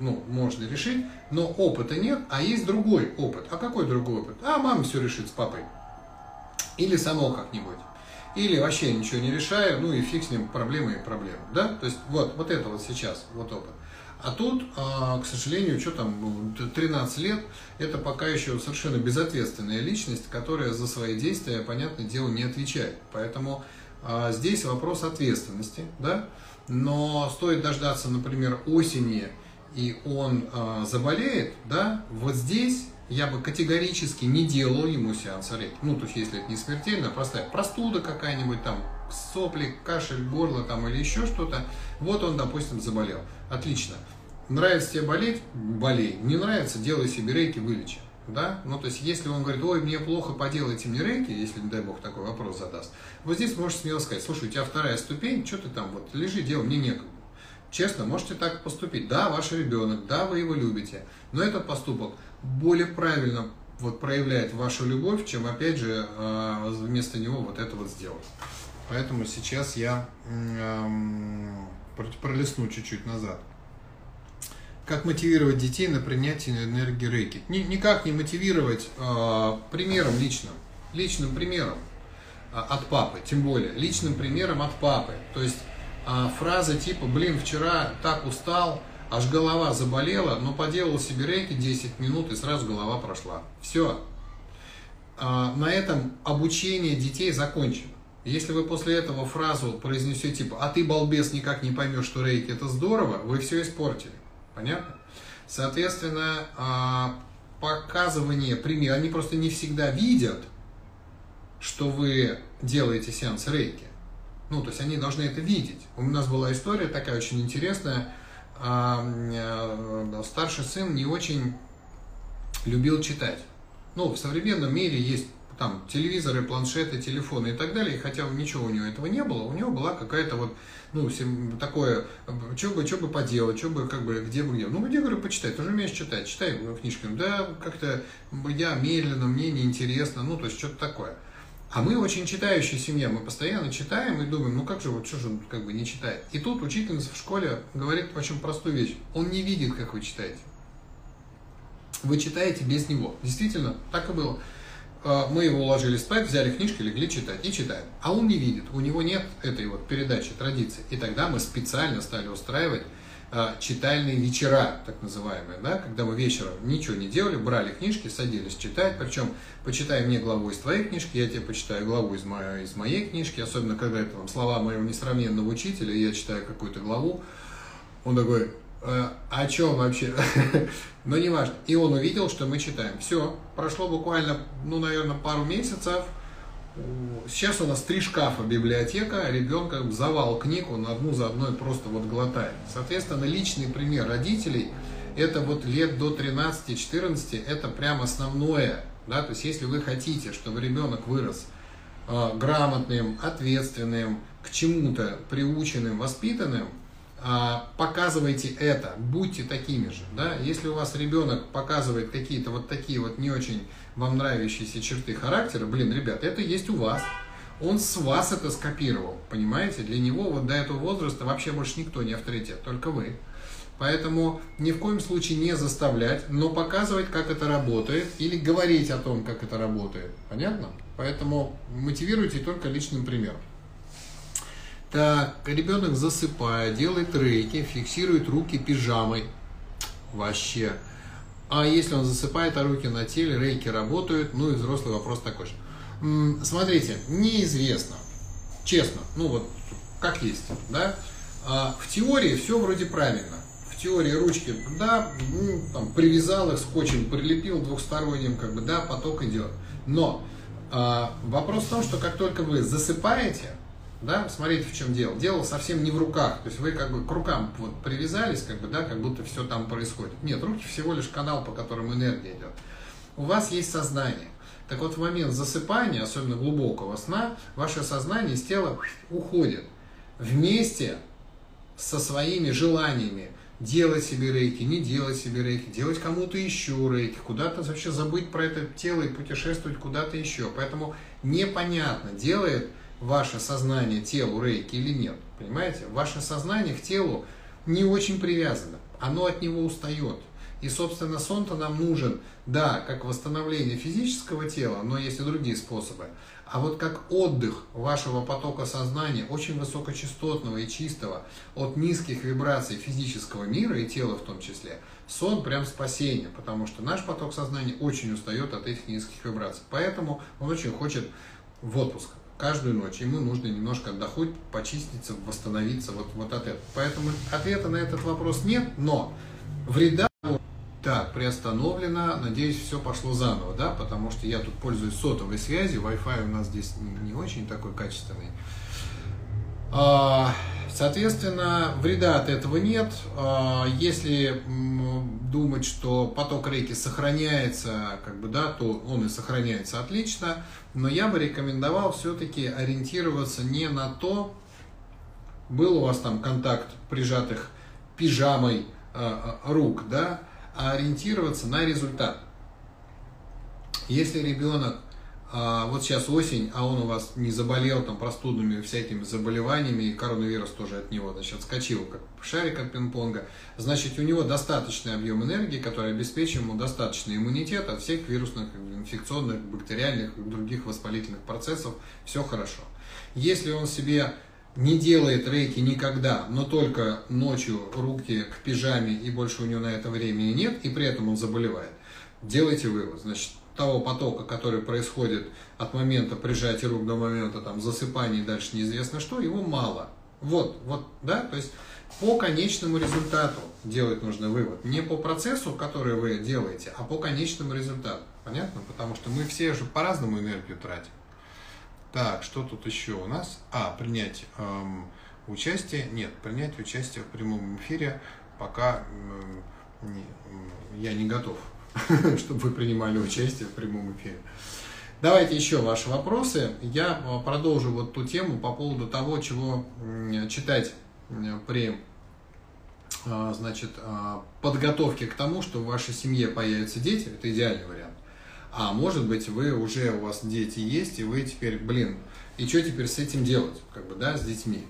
ну, можно решить, но опыта нет, а есть другой опыт. А какой другой опыт? А мама все решит с папой. Или само как-нибудь. Или вообще ничего не решаю, ну и фиг с ним, проблемы и проблемы. Да? То есть вот, вот это вот сейчас, вот опыт. А тут, а, к сожалению, что там, 13 лет, это пока еще совершенно безответственная личность, которая за свои действия, понятное дело, не отвечает. Поэтому а, здесь вопрос ответственности, да, но стоит дождаться, например, осени, и он а, заболеет, да, вот здесь я бы категорически не делал ему сеанс рейки. Ну, то есть, если это не смертельно, простая простуда какая-нибудь там, сопли, кашель, горло там или еще что-то, вот он, допустим, заболел. Отлично. Нравится тебе болеть? Болей. Не нравится? Делай себе рейки, вылечи. Да? Ну, то есть, если он говорит, ой, мне плохо, поделайте мне рейки, если, не дай бог, такой вопрос задаст, вот здесь можешь смело сказать, слушай, у тебя вторая ступень, что ты там, вот, лежи, делай, мне некогда. Честно, можете так поступить. Да, ваш ребенок, да, вы его любите, но этот поступок более правильно вот, проявляет вашу любовь, чем, опять же, а, вместо него вот это вот сделать. Поэтому сейчас я пролесну чуть-чуть назад. Как мотивировать детей на принятие энергии рейки? Никак не мотивировать э, примером личным, личным примером э, от папы, тем более личным примером от папы. То есть фраза типа, блин, вчера так устал, аж голова заболела, но поделал себе рейки 10 минут и сразу голова прошла. Все. А, на этом обучение детей закончено. Если вы после этого фразу произнесете типа «а ты, балбес, никак не поймешь, что рейки это здорово», вы все испортили. Понятно? Соответственно, а, показывание примера, они просто не всегда видят, что вы делаете сеанс рейки. Ну, то есть они должны это видеть. У нас была история такая очень интересная. А, э, старший сын не очень любил читать. Ну, в современном мире есть там телевизоры, планшеты, телефоны и так далее, хотя ничего у него этого не было, у него была какая-то вот, ну, такое, что бы, что бы поделать, что бы, как бы, где бы, где. Ну, где, говорю, почитай, ты же умеешь читать, читай книжки. Да, как-то я медленно, мне неинтересно, ну, то есть что-то такое. А мы очень читающая семья, мы постоянно читаем и думаем, ну как же, вот что же он как бы не читает. И тут учительница в школе говорит очень простую вещь. Он не видит, как вы читаете. Вы читаете без него. Действительно, так и было. А, мы его уложили спать, взяли книжки, легли читать и читаем. А он не видит, у него нет этой вот передачи, традиции. И тогда мы специально стали устраивать читальные вечера, так называемые, да, когда мы вечером ничего не делали, брали книжки, садились читать, причем почитай мне главу из твоей книжки, я тебе почитаю главу из моей, из моей книжки, особенно когда это там, слова моего несравненного учителя, я читаю какую-то главу, он такой, э, о чем вообще? Но не важно. И он увидел, что мы читаем. Все, прошло буквально, ну, наверное, пару месяцев, Сейчас у нас три шкафа библиотека, ребенка завал книг, он одну за одной просто вот глотает. Соответственно, личный пример родителей, это вот лет до 13-14, это прям основное. Да? То есть, если вы хотите, чтобы ребенок вырос э, грамотным, ответственным, к чему-то приученным, воспитанным, показывайте это, будьте такими же. Да? Если у вас ребенок показывает какие-то вот такие вот не очень вам нравящиеся черты характера, блин, ребят, это есть у вас. Он с вас это скопировал, понимаете? Для него вот до этого возраста вообще больше никто не авторитет, только вы. Поэтому ни в коем случае не заставлять, но показывать, как это работает, или говорить о том, как это работает. Понятно? Поэтому мотивируйте только личным примером. Так, ребенок засыпает, делает рейки, фиксирует руки пижамой. Вообще. А если он засыпает, а руки на теле, рейки работают, ну и взрослый вопрос такой же. Смотрите, неизвестно, честно, ну вот как есть, да, а в теории все вроде правильно. В теории ручки, да, ну, там, привязал их скотчем, прилепил двухсторонним, как бы, да, поток идет. Но а, вопрос в том, что как только вы засыпаете, да, смотрите, в чем дело. Дело совсем не в руках, то есть вы как бы к рукам вот привязались, как бы, да, как будто все там происходит. Нет, руки всего лишь канал, по которому энергия идет. У вас есть сознание. Так вот, в момент засыпания, особенно глубокого сна, ваше сознание из тела уходит вместе со своими желаниями делать себе рейки, не делать себе рейки, делать кому-то еще рейки, куда-то вообще забыть про это тело и путешествовать куда-то еще. Поэтому непонятно, делает ваше сознание телу рейки или нет. Понимаете? Ваше сознание к телу не очень привязано. Оно от него устает. И, собственно, сон-то нам нужен, да, как восстановление физического тела, но есть и другие способы. А вот как отдых вашего потока сознания, очень высокочастотного и чистого, от низких вибраций физического мира и тела в том числе, сон прям спасение, потому что наш поток сознания очень устает от этих низких вибраций. Поэтому он очень хочет в отпуск каждую ночь. Ему нужно немножко отдохнуть, почиститься, восстановиться вот, вот от этого. Поэтому ответа на этот вопрос нет, но вреда так, приостановлено. Надеюсь, все пошло заново, да, потому что я тут пользуюсь сотовой связью, Wi-Fi у нас здесь не очень такой качественный. А, соответственно, вреда от этого нет. А, если думать, что поток реки сохраняется, как бы, да, то он и сохраняется отлично. Но я бы рекомендовал все-таки ориентироваться не на то, был у вас там контакт прижатых пижамой э, рук, да, а ориентироваться на результат. Если ребенок а вот сейчас осень, а он у вас не заболел там простудными всякими заболеваниями, и коронавирус тоже от него, значит, отскочил, как шарик от пинг-понга, значит, у него достаточный объем энергии, который обеспечит ему достаточный иммунитет от всех вирусных, инфекционных, бактериальных и других воспалительных процессов, все хорошо. Если он себе не делает рейки никогда, но только ночью руки к пижаме и больше у него на это времени нет, и при этом он заболевает, делайте вывод. Значит, того потока, который происходит от момента прижатия рук до момента там, засыпания и дальше неизвестно что, его мало. Вот, вот, да, то есть по конечному результату делать нужно вывод. Не по процессу, который вы делаете, а по конечному результату. Понятно? Потому что мы все же по-разному энергию тратим. Так, что тут еще у нас? А, принять эм, участие. Нет, принять участие в прямом эфире пока эм, не, я не готов, чтобы вы принимали участие в прямом эфире. Давайте еще ваши вопросы. Я э, продолжу вот ту тему по поводу того, чего читать при э, значит, э, подготовке к тому, что в вашей семье появятся дети. Это идеальный вариант. А может быть, вы уже, у вас дети есть, и вы теперь, блин, и что теперь с этим делать, как бы, да, с детьми?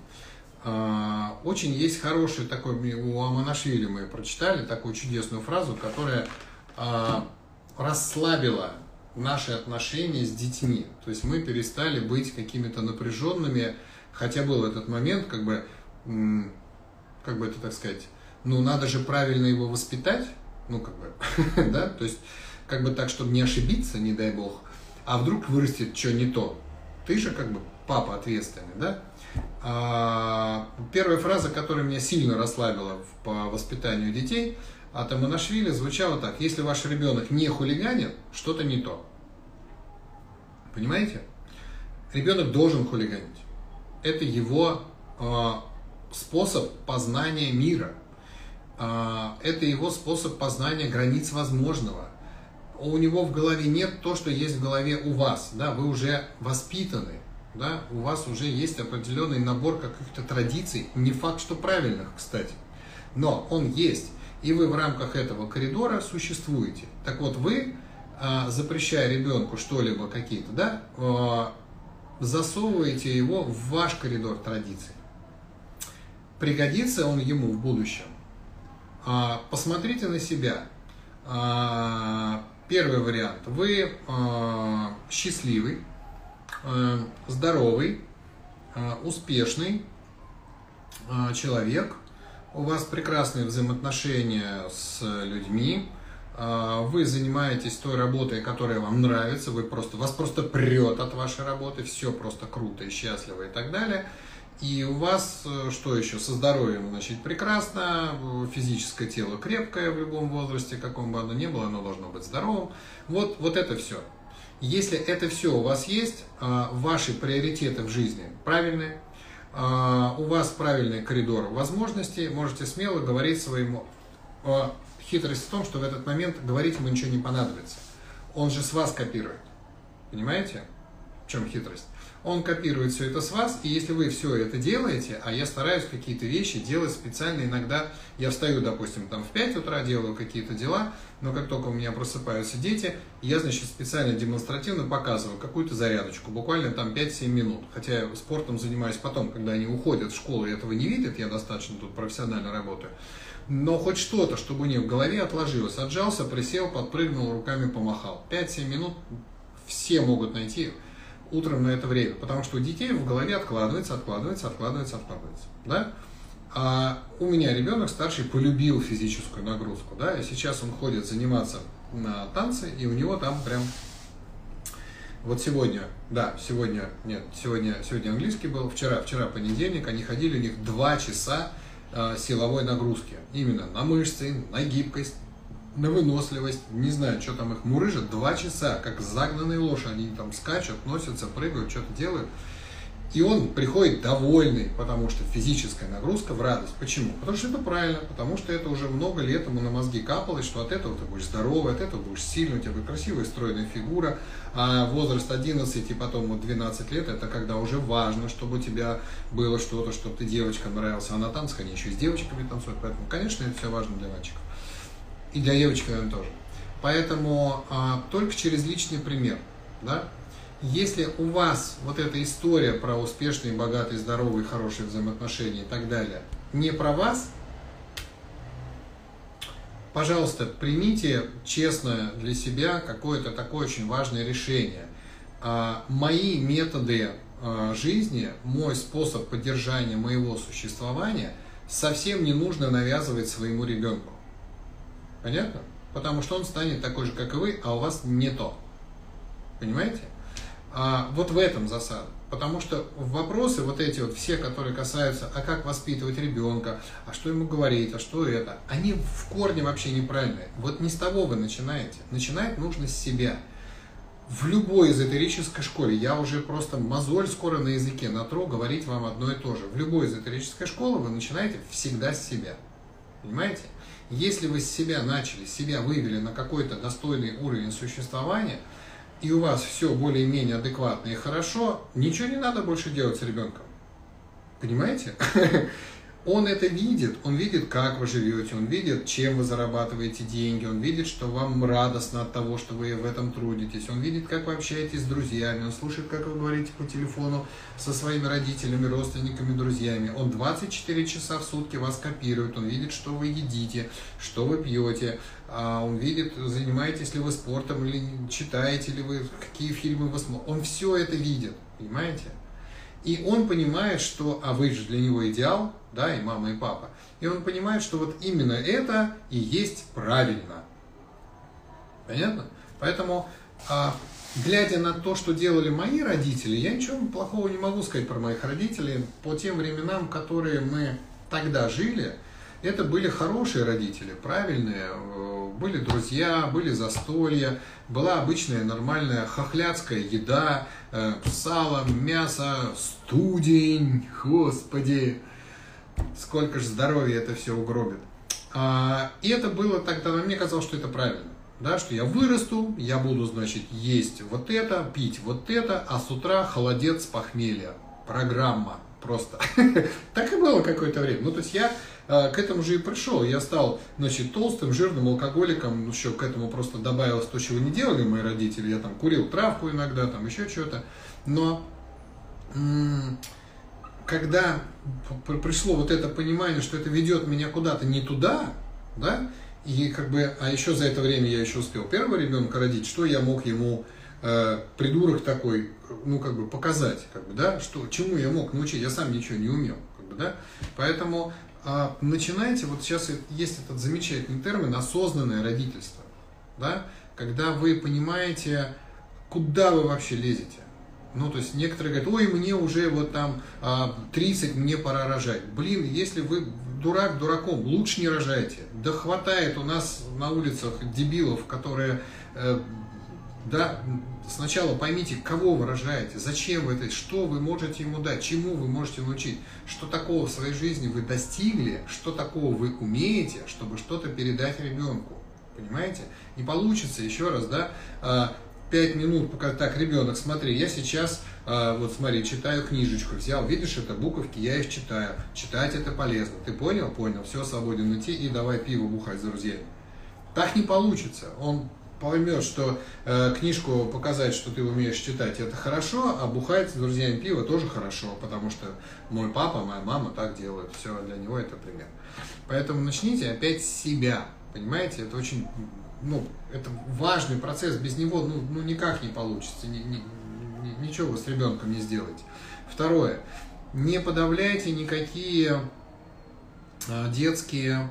Очень есть хороший такой, у Аманашвили мы прочитали такую чудесную фразу, которая расслабила наши отношения с детьми. То есть мы перестали быть какими-то напряженными, хотя был этот момент, как бы, как бы это так сказать, ну надо же правильно его воспитать, ну как бы, да, то есть как бы так, чтобы не ошибиться, не дай бог, а вдруг вырастет что не то. Ты же как бы папа ответственный, да? А, первая фраза, которая меня сильно расслабила по воспитанию детей – от Аманашвили звучало так. Если ваш ребенок не хулиганит, что-то не то. Понимаете? Ребенок должен хулиганить. Это его э, способ познания мира. Э, это его способ познания границ возможного. У него в голове нет то, что есть в голове у вас. Да? Вы уже воспитаны. Да? У вас уже есть определенный набор каких-то традиций. Не факт, что правильных, кстати. Но он есть и вы в рамках этого коридора существуете. Так вот, вы, а, запрещая ребенку что-либо какие-то, да, а, засовываете его в ваш коридор традиций. Пригодится он ему в будущем. А, посмотрите на себя. Первый вариант. Вы счастливый, здоровый, успешный человек – у вас прекрасные взаимоотношения с людьми, а, вы занимаетесь той работой, которая вам нравится, вы просто, вас просто прет от вашей работы, все просто круто и счастливо и так далее. И у вас, э, что еще, со здоровьем, значит, прекрасно, физическое тело крепкое в любом возрасте, каком бы оно ни было, оно должно быть здоровым. Вот, вот это все. Если это все у вас есть, а, ваши приоритеты в жизни правильные, у вас правильный коридор возможностей, можете смело говорить своему... А, хитрость в том, что в этот момент говорить ему ничего не понадобится. Он же с вас копирует. Понимаете? В чем хитрость? Он копирует все это с вас, и если вы все это делаете, а я стараюсь какие-то вещи делать специально, иногда я встаю, допустим, там в 5 утра, делаю какие-то дела, но как только у меня просыпаются дети, я, значит, специально демонстративно показываю какую-то зарядочку, буквально там 5-7 минут, хотя я спортом занимаюсь потом, когда они уходят в школу и этого не видят, я достаточно тут профессионально работаю, но хоть что-то, чтобы у них в голове отложилось, отжался, присел, подпрыгнул, руками помахал. 5-7 минут все могут найти утром на это время, потому что у детей в голове откладывается, откладывается, откладывается, откладывается, да? А у меня ребенок старший полюбил физическую нагрузку, да, и сейчас он ходит заниматься на танцы, и у него там прям вот сегодня, да, сегодня, нет, сегодня, сегодня английский был, вчера, вчера понедельник, они ходили, у них два часа э, силовой нагрузки, именно на мышцы, на гибкость, на выносливость, не знаю, что там их мурыжат, два часа, как загнанные лошади, они там скачут, носятся, прыгают, что-то делают. И он приходит довольный, потому что физическая нагрузка в радость. Почему? Потому что это правильно, потому что это уже много лет ему на мозги капалось, что от этого ты будешь здоровый, от этого будешь сильный, у тебя будет красивая стройная фигура. А возраст 11 и потом вот 12 лет, это когда уже важно, чтобы у тебя было что-то, чтобы ты девочкам нравился. А на танцах они еще и с девочками танцуют, поэтому, конечно, это все важно для мальчиков. И для девочек, наверное, тоже. Поэтому а, только через личный пример. Да? Если у вас вот эта история про успешные, богатые, здоровые, хорошие взаимоотношения и так далее не про вас, пожалуйста, примите честно для себя какое-то такое очень важное решение. А, мои методы э, жизни, мой способ поддержания моего существования совсем не нужно навязывать своему ребенку. Понятно? Потому что он станет такой же, как и вы, а у вас не то. Понимаете? А вот в этом засада. Потому что вопросы вот эти вот все, которые касаются, а как воспитывать ребенка, а что ему говорить, а что это, они в корне вообще неправильные. Вот не с того вы начинаете. Начинать нужно с себя. В любой эзотерической школе, я уже просто мозоль скоро на языке натру, говорить вам одно и то же. В любой эзотерической школе вы начинаете всегда с себя. Понимаете? Если вы с себя начали, себя вывели на какой-то достойный уровень существования – и у вас все более-менее адекватно и хорошо, ничего не надо больше делать с ребенком. Понимаете? Он это видит, он видит, как вы живете, он видит, чем вы зарабатываете деньги, он видит, что вам радостно от того, что вы в этом трудитесь, он видит, как вы общаетесь с друзьями, он слушает, как вы говорите по телефону со своими родителями, родственниками, друзьями. Он 24 часа в сутки вас копирует, он видит, что вы едите, что вы пьете, а он видит, занимаетесь ли вы спортом, или читаете ли вы, какие фильмы вы смотрите. Он все это видит, понимаете? И он понимает, что, а вы же для него идеал, да, и мама, и папа. И он понимает, что вот именно это и есть правильно. Понятно? Поэтому, а, глядя на то, что делали мои родители, я ничего плохого не могу сказать про моих родителей. По тем временам, которые мы тогда жили, это были хорошие родители, правильные, э, были друзья, были застолья, была обычная нормальная хохлядская еда, э, сало, мясо, студень, господи, сколько же здоровья это все угробит. А, и это было тогда, мне казалось, что это правильно. Да, что я вырасту, я буду, значит, есть вот это, пить вот это, а с утра холодец похмелья. Программа просто. так и было какое-то время. Ну, то есть я а, к этому же и пришел. Я стал, значит, толстым, жирным алкоголиком, ну, еще к этому просто добавилось то, чего не делали мои родители. Я там курил травку иногда, там еще что-то. Но когда пришло вот это понимание, что это ведет меня куда-то не туда, да, и как бы, а еще за это время я еще успел первого ребенка родить, что я мог ему э, придурок такой, ну как бы показать, как бы, да, что чему я мог научить, я сам ничего не умел, как бы, да, поэтому а, начинайте, вот сейчас есть этот замечательный термин осознанное родительство, да, когда вы понимаете, куда вы вообще лезете. Ну, то есть некоторые говорят, ой, мне уже вот там 30, а, мне пора рожать. Блин, если вы дурак дураком, лучше не рожайте. Да хватает у нас на улицах дебилов, которые э, да, сначала поймите, кого вы рожаете, зачем вы это, что вы можете ему дать, чему вы можете научить, что такого в своей жизни вы достигли, что такого вы умеете, чтобы что-то передать ребенку. Понимаете? Не получится, еще раз, да, а, пять минут, пока так, ребенок, смотри, я сейчас, а, вот смотри, читаю книжечку, взял, видишь, это буковки, я их читаю. Читать это полезно. Ты понял? Понял. Все, свободен идти и давай пиво бухать с друзьями. Так не получится. Он поймет, что э, книжку показать, что ты умеешь читать, это хорошо, а бухать с друзьями пиво тоже хорошо, потому что мой папа, моя мама так делают, все, для него это пример. Поэтому начните опять с себя, понимаете, это очень, ну, это важный процесс, без него, ну, ну никак не получится, ни, ни, ни, ничего вы с ребенком не сделаете. Второе, не подавляйте никакие э, детские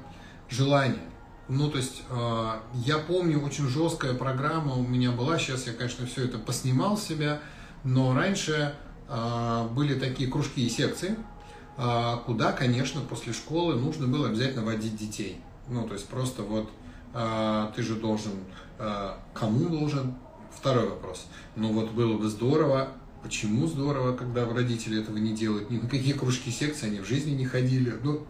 желания. Ну, то есть, э, я помню, очень жесткая программа у меня была, сейчас я, конечно, все это поснимал себя, но раньше э, были такие кружки и секции, куда, конечно, после школы нужно было обязательно водить детей. Ну, то есть, просто вот ты же должен, э, кому должен, второй вопрос. Ну, вот было бы здорово, Почему здорово, когда родители этого не делают? Ни на какие кружки секции они в жизни не ходили. Ну,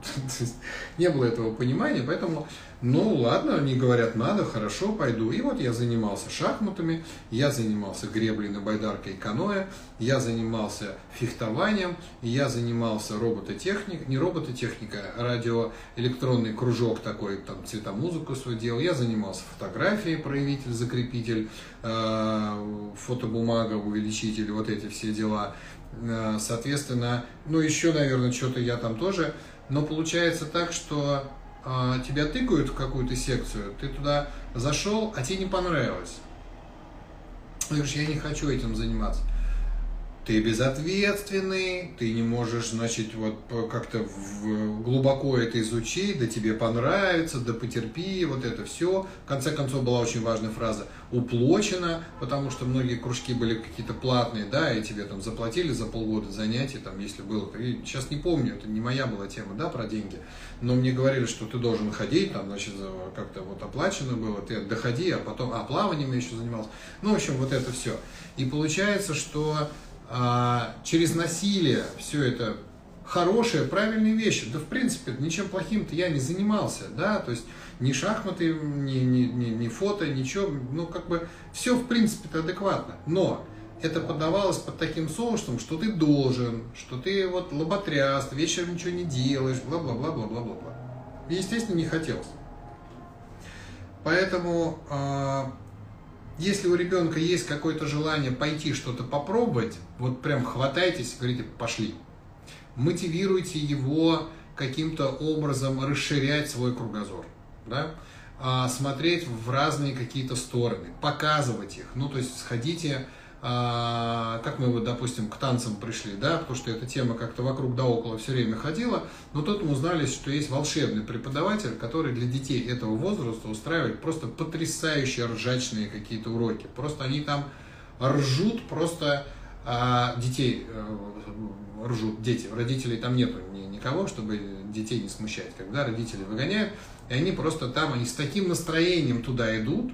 не было этого понимания, поэтому ну ладно, они говорят, надо, хорошо, пойду. И вот я занимался шахматами, я занимался греблей на байдарке и каноэ, я занимался фехтованием, я занимался робототехник, не робототехника, а радиоэлектронный кружок такой, там цветомузыку свою делал, я занимался фотографией, проявитель, закрепитель, э, фотобумага, увеличитель, вот эти все дела. Э, соответственно, ну еще, наверное, что-то я там тоже, но получается так, что тебя тыкают в какую-то секцию, ты туда зашел, а тебе не понравилось. Ты говоришь, я не хочу этим заниматься. Ты безответственный, ты не можешь, значит, вот как-то глубоко это изучить, да тебе понравится, да потерпи, вот это все. В конце концов была очень важная фраза «уплочено», потому что многие кружки были какие-то платные, да, и тебе там заплатили за полгода занятий, там, если было. И сейчас не помню, это не моя была тема, да, про деньги, но мне говорили, что ты должен ходить, там, значит, как-то вот оплачено было, ты доходи, а потом, а плаванием я еще занимался. Ну, в общем, вот это все. И получается, что через насилие все это хорошие, правильные вещи. Да, в принципе, ничем плохим-то я не занимался, да, то есть ни шахматы, ни, ни, ни, ни фото, ничего, ну, как бы, все, в принципе-то адекватно. Но это подавалось под таким соусом, что ты должен, что ты вот лоботряст, вечером ничего не делаешь, бла-бла-бла-бла-бла-бла. Естественно, не хотелось. Поэтому э, если у ребенка есть какое-то желание пойти что-то попробовать, вот прям хватайтесь говорите, пошли. Мотивируйте его каким-то образом расширять свой кругозор. Да? А, смотреть в разные какие-то стороны, показывать их. Ну, то есть сходите как мы вот, допустим, к танцам пришли, да, потому что эта тема как-то вокруг да около все время ходила, но тут мы узнали, что есть волшебный преподаватель, который для детей этого возраста устраивает просто потрясающие ржачные какие-то уроки. Просто они там ржут, просто а, детей а, ржут, дети, родителей там нету ни, никого, чтобы детей не смущать. Когда родители выгоняют, и они просто там, они с таким настроением туда идут,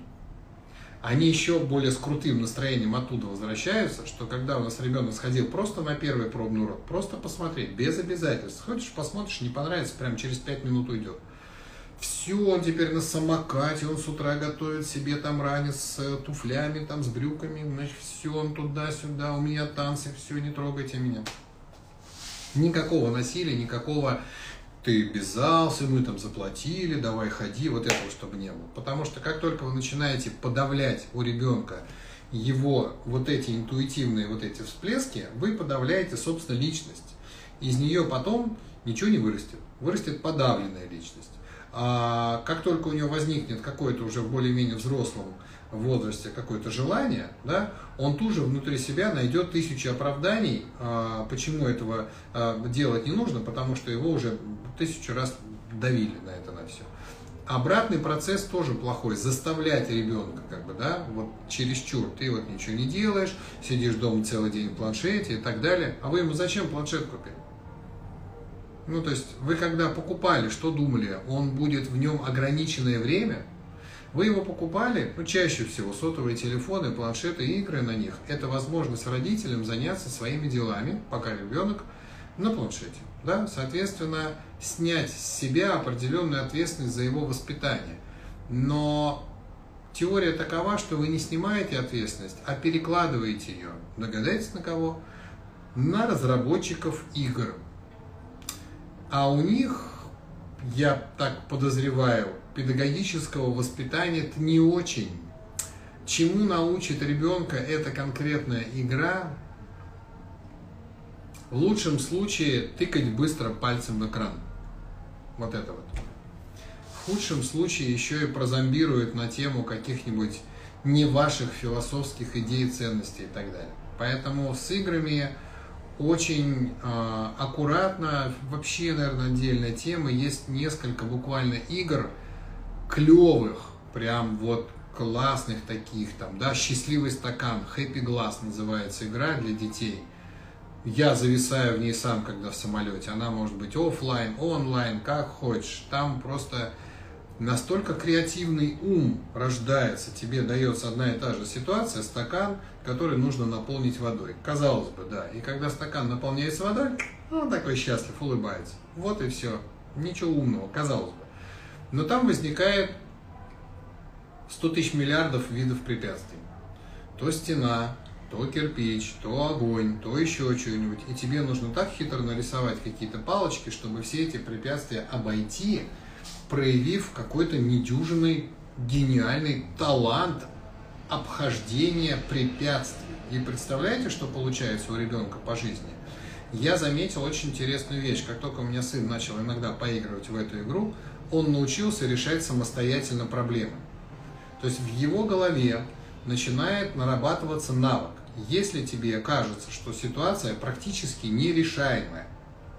они еще более с крутым настроением оттуда возвращаются, что когда у нас ребенок сходил просто на первый пробный урок, просто посмотреть, без обязательств. Хочешь, посмотришь, не понравится, прям через пять минут уйдет. Все, он теперь на самокате, он с утра готовит себе там ранец с э, туфлями, там с брюками, значит, все, он туда-сюда, у меня танцы, все, не трогайте меня. Никакого насилия, никакого ты обязался, мы там заплатили, давай ходи, вот этого чтобы не было. Потому что как только вы начинаете подавлять у ребенка его вот эти интуитивные вот эти всплески, вы подавляете, собственно, личность. Из нее потом ничего не вырастет. Вырастет подавленная личность. А как только у него возникнет какое-то уже в более-менее взрослом возрасте какое-то желание, да, он тут же внутри себя найдет тысячи оправданий, а, почему этого а, делать не нужно, потому что его уже тысячу раз давили на это, на все. Обратный процесс тоже плохой. Заставлять ребенка, как бы, да, вот чересчур. Ты вот ничего не делаешь, сидишь дома целый день в планшете и так далее. А вы ему зачем планшет купили? Ну, то есть, вы когда покупали, что думали? Он будет в нем ограниченное время? Вы его покупали, ну, чаще всего сотовые телефоны, планшеты, игры на них. Это возможность родителям заняться своими делами, пока ребенок на планшете. Да? Соответственно, снять с себя определенную ответственность за его воспитание. Но теория такова, что вы не снимаете ответственность, а перекладываете ее. Догадайтесь на кого? На разработчиков игр. А у них, я так подозреваю, педагогического воспитания это не очень. Чему научит ребенка эта конкретная игра? В лучшем случае тыкать быстро пальцем в экран. Вот это вот. В худшем случае еще и прозомбирует на тему каких-нибудь не ваших философских идей, ценностей и так далее. Поэтому с играми очень э, аккуратно, вообще, наверное, отдельная тема, есть несколько буквально игр, клевых, прям вот классных таких, там, да, «Счастливый стакан», «Happy Glass» называется игра для детей. Я зависаю в ней сам, когда в самолете. Она может быть офлайн, онлайн, как хочешь. Там просто настолько креативный ум рождается. Тебе дается одна и та же ситуация, стакан, который нужно наполнить водой. Казалось бы, да. И когда стакан наполняется водой, он такой счастлив, улыбается. Вот и все. Ничего умного, казалось бы. Но там возникает 100 тысяч миллиардов видов препятствий. То стена, то кирпич, то огонь, то еще что-нибудь. И тебе нужно так хитро нарисовать какие-то палочки, чтобы все эти препятствия обойти, проявив какой-то недюжинный гениальный талант обхождения препятствий. И представляете, что получается у ребенка по жизни? Я заметил очень интересную вещь. Как только у меня сын начал иногда поигрывать в эту игру, он научился решать самостоятельно проблемы. То есть в его голове начинает нарабатываться навык. Если тебе кажется, что ситуация практически нерешаемая,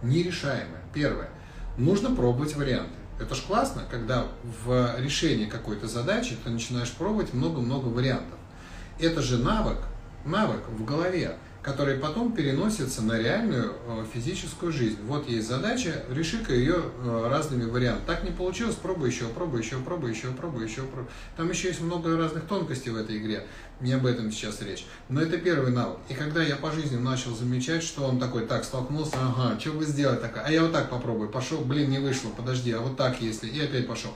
нерешаемая, первое, нужно пробовать варианты. Это ж классно, когда в решении какой-то задачи ты начинаешь пробовать много-много вариантов. Это же навык, навык в голове которые потом переносятся на реальную э, физическую жизнь. Вот есть задача, реши-ка ее э, разными вариантами. Так не получилось, пробуй еще, пробуй еще, пробуй еще, пробуй еще. Пробуй. Там еще есть много разных тонкостей в этой игре. Не об этом сейчас речь. Но это первый навык. И когда я по жизни начал замечать, что он такой, так, столкнулся, ага, что вы сделали такое? А я вот так попробую, пошел, блин, не вышло, подожди, а вот так если, и опять пошел.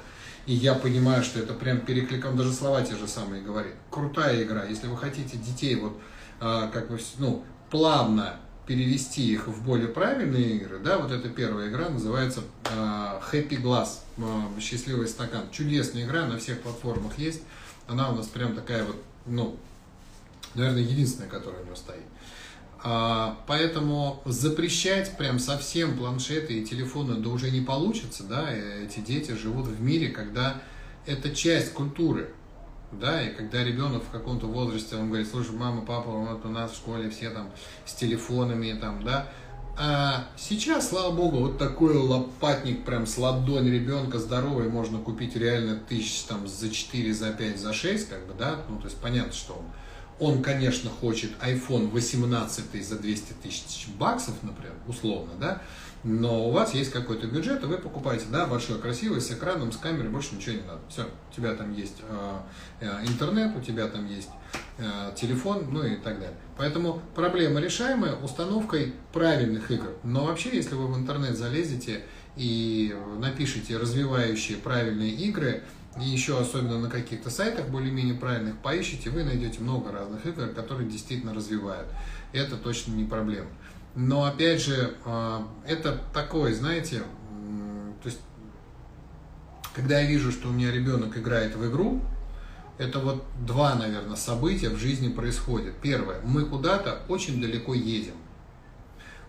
И я понимаю, что это прям перекликом, даже слова те же самые говорит. Крутая игра. Если вы хотите детей вот как бы, ну, плавно перевести их в более правильные игры, да, вот эта первая игра называется uh, Happy Glass, uh, счастливый стакан. Чудесная игра, на всех платформах есть. Она у нас прям такая вот, ну, наверное, единственная, которая у него стоит. Uh, поэтому запрещать прям совсем планшеты и телефоны да уже не получится, да, эти дети живут в мире, когда это часть культуры, да, и когда ребенок в каком-то возрасте, он говорит, слушай, мама, папа, вот у нас в школе все там с телефонами, там, да, а сейчас, слава богу, вот такой лопатник прям с ладонь ребенка здоровый можно купить реально тысяч там за 4, за 5, за 6, как бы, да, ну, то есть понятно, что он он, конечно, хочет iPhone 18 за 200 тысяч баксов, например, условно, да, но у вас есть какой-то бюджет, и вы покупаете, да, большой, красивый, с экраном, с камерой, больше ничего не надо. Все, у тебя там есть э, э, интернет, у тебя там есть э, телефон, ну и так далее. Поэтому проблема решаемая установкой правильных игр. Но вообще, если вы в интернет залезете и напишите развивающие правильные игры, и еще особенно на каких-то сайтах более-менее правильных поищите, вы найдете много разных игр, которые действительно развивают. Это точно не проблема. Но опять же, а, это такое, знаете, то есть, когда я вижу, что у меня ребенок играет в игру, это вот два, наверное, события в жизни происходят. Первое, мы куда-то очень далеко едем.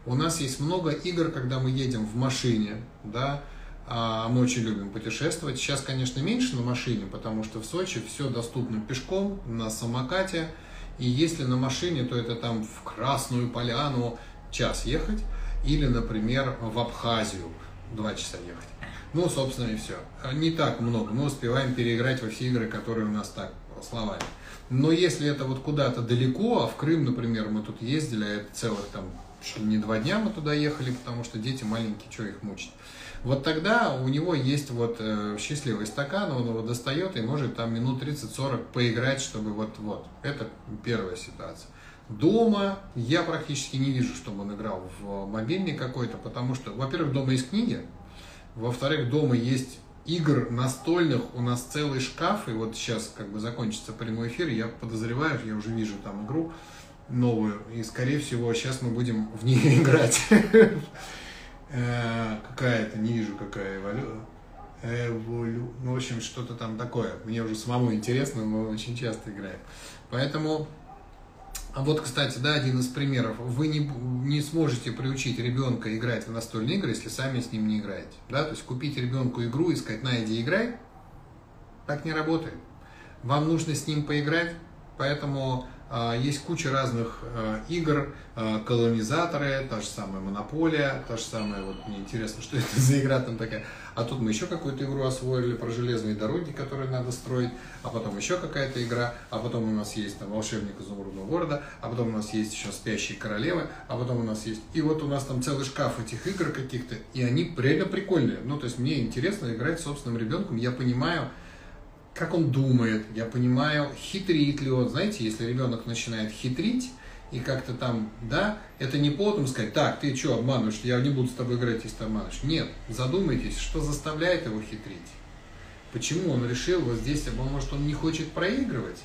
У нас есть много игр, когда мы едем в машине, да, а мы очень любим путешествовать. Сейчас, конечно, меньше на машине, потому что в Сочи все доступно пешком, на самокате. И если на машине, то это там в Красную Поляну, час ехать, или, например, в Абхазию два часа ехать. Ну, собственно, и все. Не так много. Мы успеваем переиграть во все игры, которые у нас так словами. Но если это вот куда-то далеко, а в Крым, например, мы тут ездили, а это целых там не два дня мы туда ехали, потому что дети маленькие, что их мучить. Вот тогда у него есть вот э, счастливый стакан, он его достает и может там минут 30-40 поиграть, чтобы вот-вот. Это первая ситуация. Дома я практически не вижу, чтобы он играл в мобильник какой-то, потому что, во-первых, дома есть книги, во-вторых, дома есть игр настольных, у нас целый шкаф, и вот сейчас как бы закончится прямой эфир, я подозреваю, я уже вижу там игру новую, и скорее всего сейчас мы будем в нее играть. Э, какая-то, не вижу какая. Эволю... Ну, в общем, что-то там такое. Мне уже самому интересно, мы очень часто играем. Поэтому а вот, кстати, да, один из примеров. Вы не, не сможете приучить ребенка играть в настольные игры, если сами с ним не играете. Да? То есть купить ребенку игру и сказать, на, иди играй, так не работает. Вам нужно с ним поиграть, поэтому есть куча разных а, игр, а, колонизаторы, та же самая монополия, та же самая, вот мне интересно, что это за игра там такая. А тут мы еще какую-то игру освоили про железные дороги, которые надо строить, а потом еще какая-то игра, а потом у нас есть там волшебник изумрудного города, а потом у нас есть еще спящие королевы, а потом у нас есть... И вот у нас там целый шкаф этих игр каких-то, и они реально прикольные. Ну, то есть мне интересно играть с собственным ребенком, я понимаю, как он думает, я понимаю, хитрит ли он. Знаете, если ребенок начинает хитрить, и как-то там, да, это не поводом сказать, так, ты что, обманываешь, я не буду с тобой играть, если ты обманываешь. Нет, задумайтесь, что заставляет его хитрить. Почему он решил вот здесь, может, он не хочет проигрывать?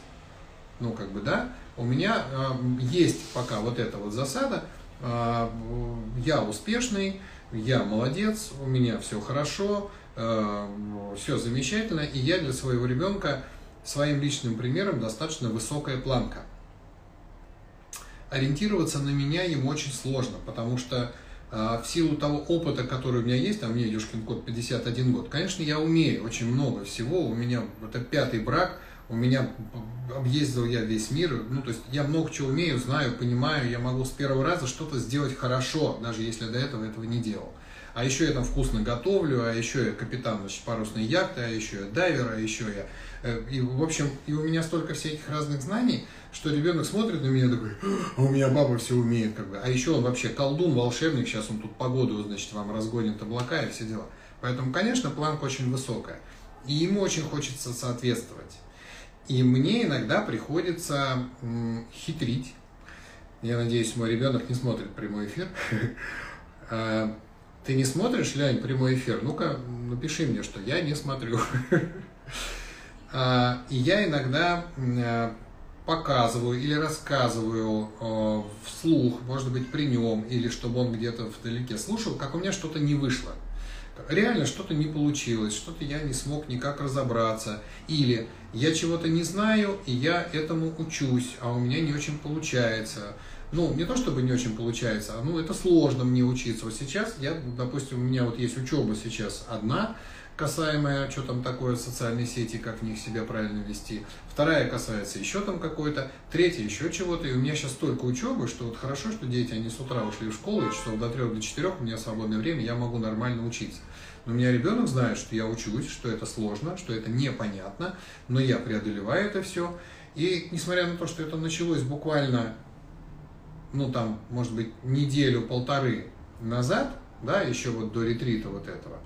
Ну, как бы, да, у меня э, есть пока вот эта вот засада, э, я успешный, я молодец, у меня все хорошо, все замечательно, и я для своего ребенка своим личным примером достаточно высокая планка. Ориентироваться на меня ему очень сложно, потому что э, в силу того опыта, который у меня есть, там мне Ешкин код 51 год, конечно, я умею очень много всего, у меня это пятый брак, у меня объездил я весь мир, ну, то есть я много чего умею, знаю, понимаю, я могу с первого раза что-то сделать хорошо, даже если до этого этого не делал. А еще я там вкусно готовлю, а еще я капитан значит, парусной яхты, а еще я дайвер, а еще я... Э, и, в общем, и у меня столько всяких разных знаний, что ребенок смотрит на меня такой, а у меня баба все умеет, как бы. А еще он вообще колдун, волшебник, сейчас он тут погоду, значит, вам разгонит облака и все дела. Поэтому, конечно, планка очень высокая. И ему очень хочется соответствовать. И мне иногда приходится хитрить. Я надеюсь, мой ребенок не смотрит прямой эфир. Ты не смотришь, Лянь, прямой эфир? Ну-ка, напиши мне, что я не смотрю. А, и я иногда а, показываю или рассказываю вслух, может быть, при нем, или чтобы он где-то вдалеке слушал, как у меня что-то не вышло реально что-то не получилось, что-то я не смог никак разобраться, или я чего-то не знаю, и я этому учусь, а у меня не очень получается. Ну, не то чтобы не очень получается, а ну, это сложно мне учиться. Вот сейчас я, допустим, у меня вот есть учеба сейчас одна, касаемая, что там такое социальные сети, как в них себя правильно вести. Вторая касается еще там какой-то, третья еще чего-то. И у меня сейчас столько учебы, что вот хорошо, что дети, они с утра ушли в школу, и часов до трех, до четырех у меня свободное время, я могу нормально учиться. Но у меня ребенок знает, что я учусь, что это сложно, что это непонятно, но я преодолеваю это все. И несмотря на то, что это началось буквально, ну там, может быть, неделю-полторы назад, да, еще вот до ретрита вот этого,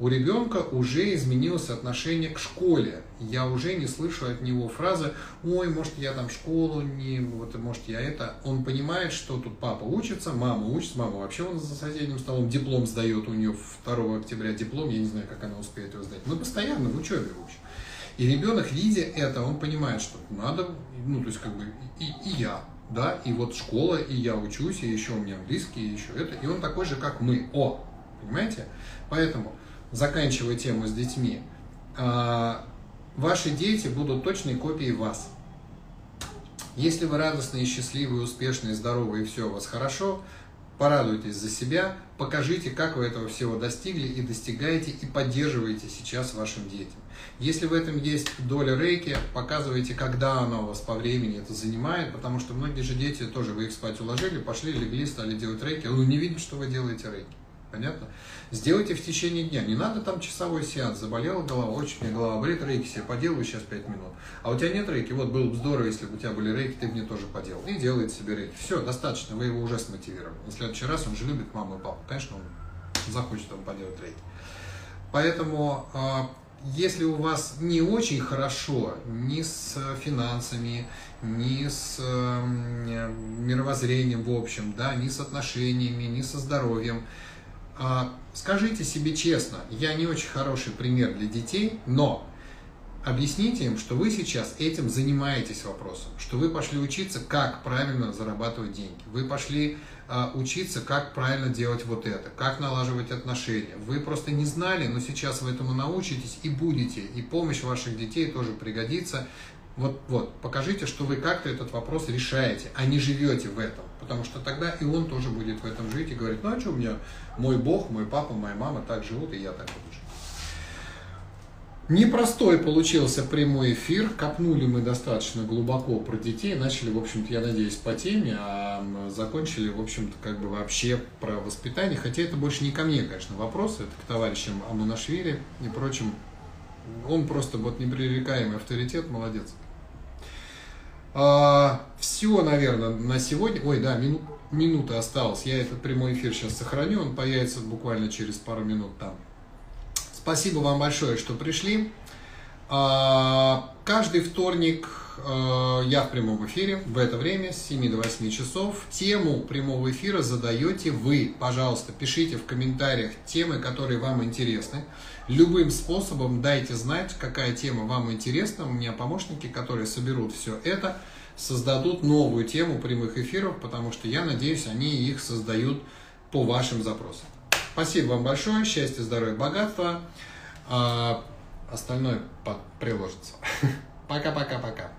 у ребенка уже изменилось отношение к школе. Я уже не слышу от него фразы «Ой, может, я там школу не... Вот, может, я это...» Он понимает, что тут папа учится, мама учится, мама вообще он за соседним столом диплом сдает, у нее 2 октября диплом, я не знаю, как она успеет его сдать. Мы постоянно в учебе учим. И ребенок, видя это, он понимает, что надо, ну, то есть, как бы, и, и я, да, и вот школа, и я учусь, и еще у меня английский, и еще это, и он такой же, как мы. О, понимаете? Поэтому заканчивая тему с детьми, а, ваши дети будут точной копией вас. Если вы радостные, счастливые, успешные, здоровые, и все у вас хорошо, порадуйтесь за себя, покажите, как вы этого всего достигли и достигаете, и поддерживаете сейчас вашим детям. Если в этом есть доля рейки, показывайте, когда она у вас по времени это занимает, потому что многие же дети тоже, вы их спать уложили, пошли, легли, стали делать рейки, ну не видно, что вы делаете рейки. Понятно? Сделайте в течение дня. Не надо там часовой сеанс. Заболела голова, очень мне голова болит, рейки себе поделаю сейчас 5 минут. А у тебя нет рейки? Вот было бы здорово, если бы у тебя были рейки, ты мне тоже поделал. И делает себе рейки. Все, достаточно, вы его уже смотивировали. На следующий раз он же любит маму и папу. Конечно, он захочет вам поделать рейки. Поэтому, а, если у вас не очень хорошо ни с финансами, ни с мировоззрением в общем, да, ни с отношениями, ни со здоровьем, скажите себе честно, я не очень хороший пример для детей, но объясните им, что вы сейчас этим занимаетесь вопросом, что вы пошли учиться, как правильно зарабатывать деньги, вы пошли а, учиться, как правильно делать вот это, как налаживать отношения. Вы просто не знали, но сейчас вы этому научитесь и будете, и помощь ваших детей тоже пригодится. Вот, вот, покажите, что вы как-то этот вопрос решаете, а не живете в этом. Потому что тогда и он тоже будет в этом жить и говорит, ну а что у меня мой Бог, мой папа, моя мама так живут, и я так буду жить. Непростой получился прямой эфир. Копнули мы достаточно глубоко про детей. Начали, в общем-то, я надеюсь, по теме, а закончили, в общем-то, как бы вообще про воспитание. Хотя это больше не ко мне, конечно, вопрос. Это к товарищам Амунашвили и прочим. Он просто вот непререкаемый авторитет, молодец. А, все, наверное, на сегодня. Ой, да, мину, минута осталась. Я этот прямой эфир сейчас сохраню. Он появится буквально через пару минут там. Спасибо вам большое, что пришли. А, каждый вторник а, я в прямом эфире в это время с 7 до 8 часов. Тему прямого эфира задаете вы. Пожалуйста, пишите в комментариях темы, которые вам интересны. Любым способом дайте знать, какая тема вам интересна. У меня помощники, которые соберут все это, создадут новую тему прямых эфиров, потому что я надеюсь, они их создают по вашим запросам. Спасибо вам большое. Счастья, здоровья, богатства. А остальное приложится. Пока-пока-пока.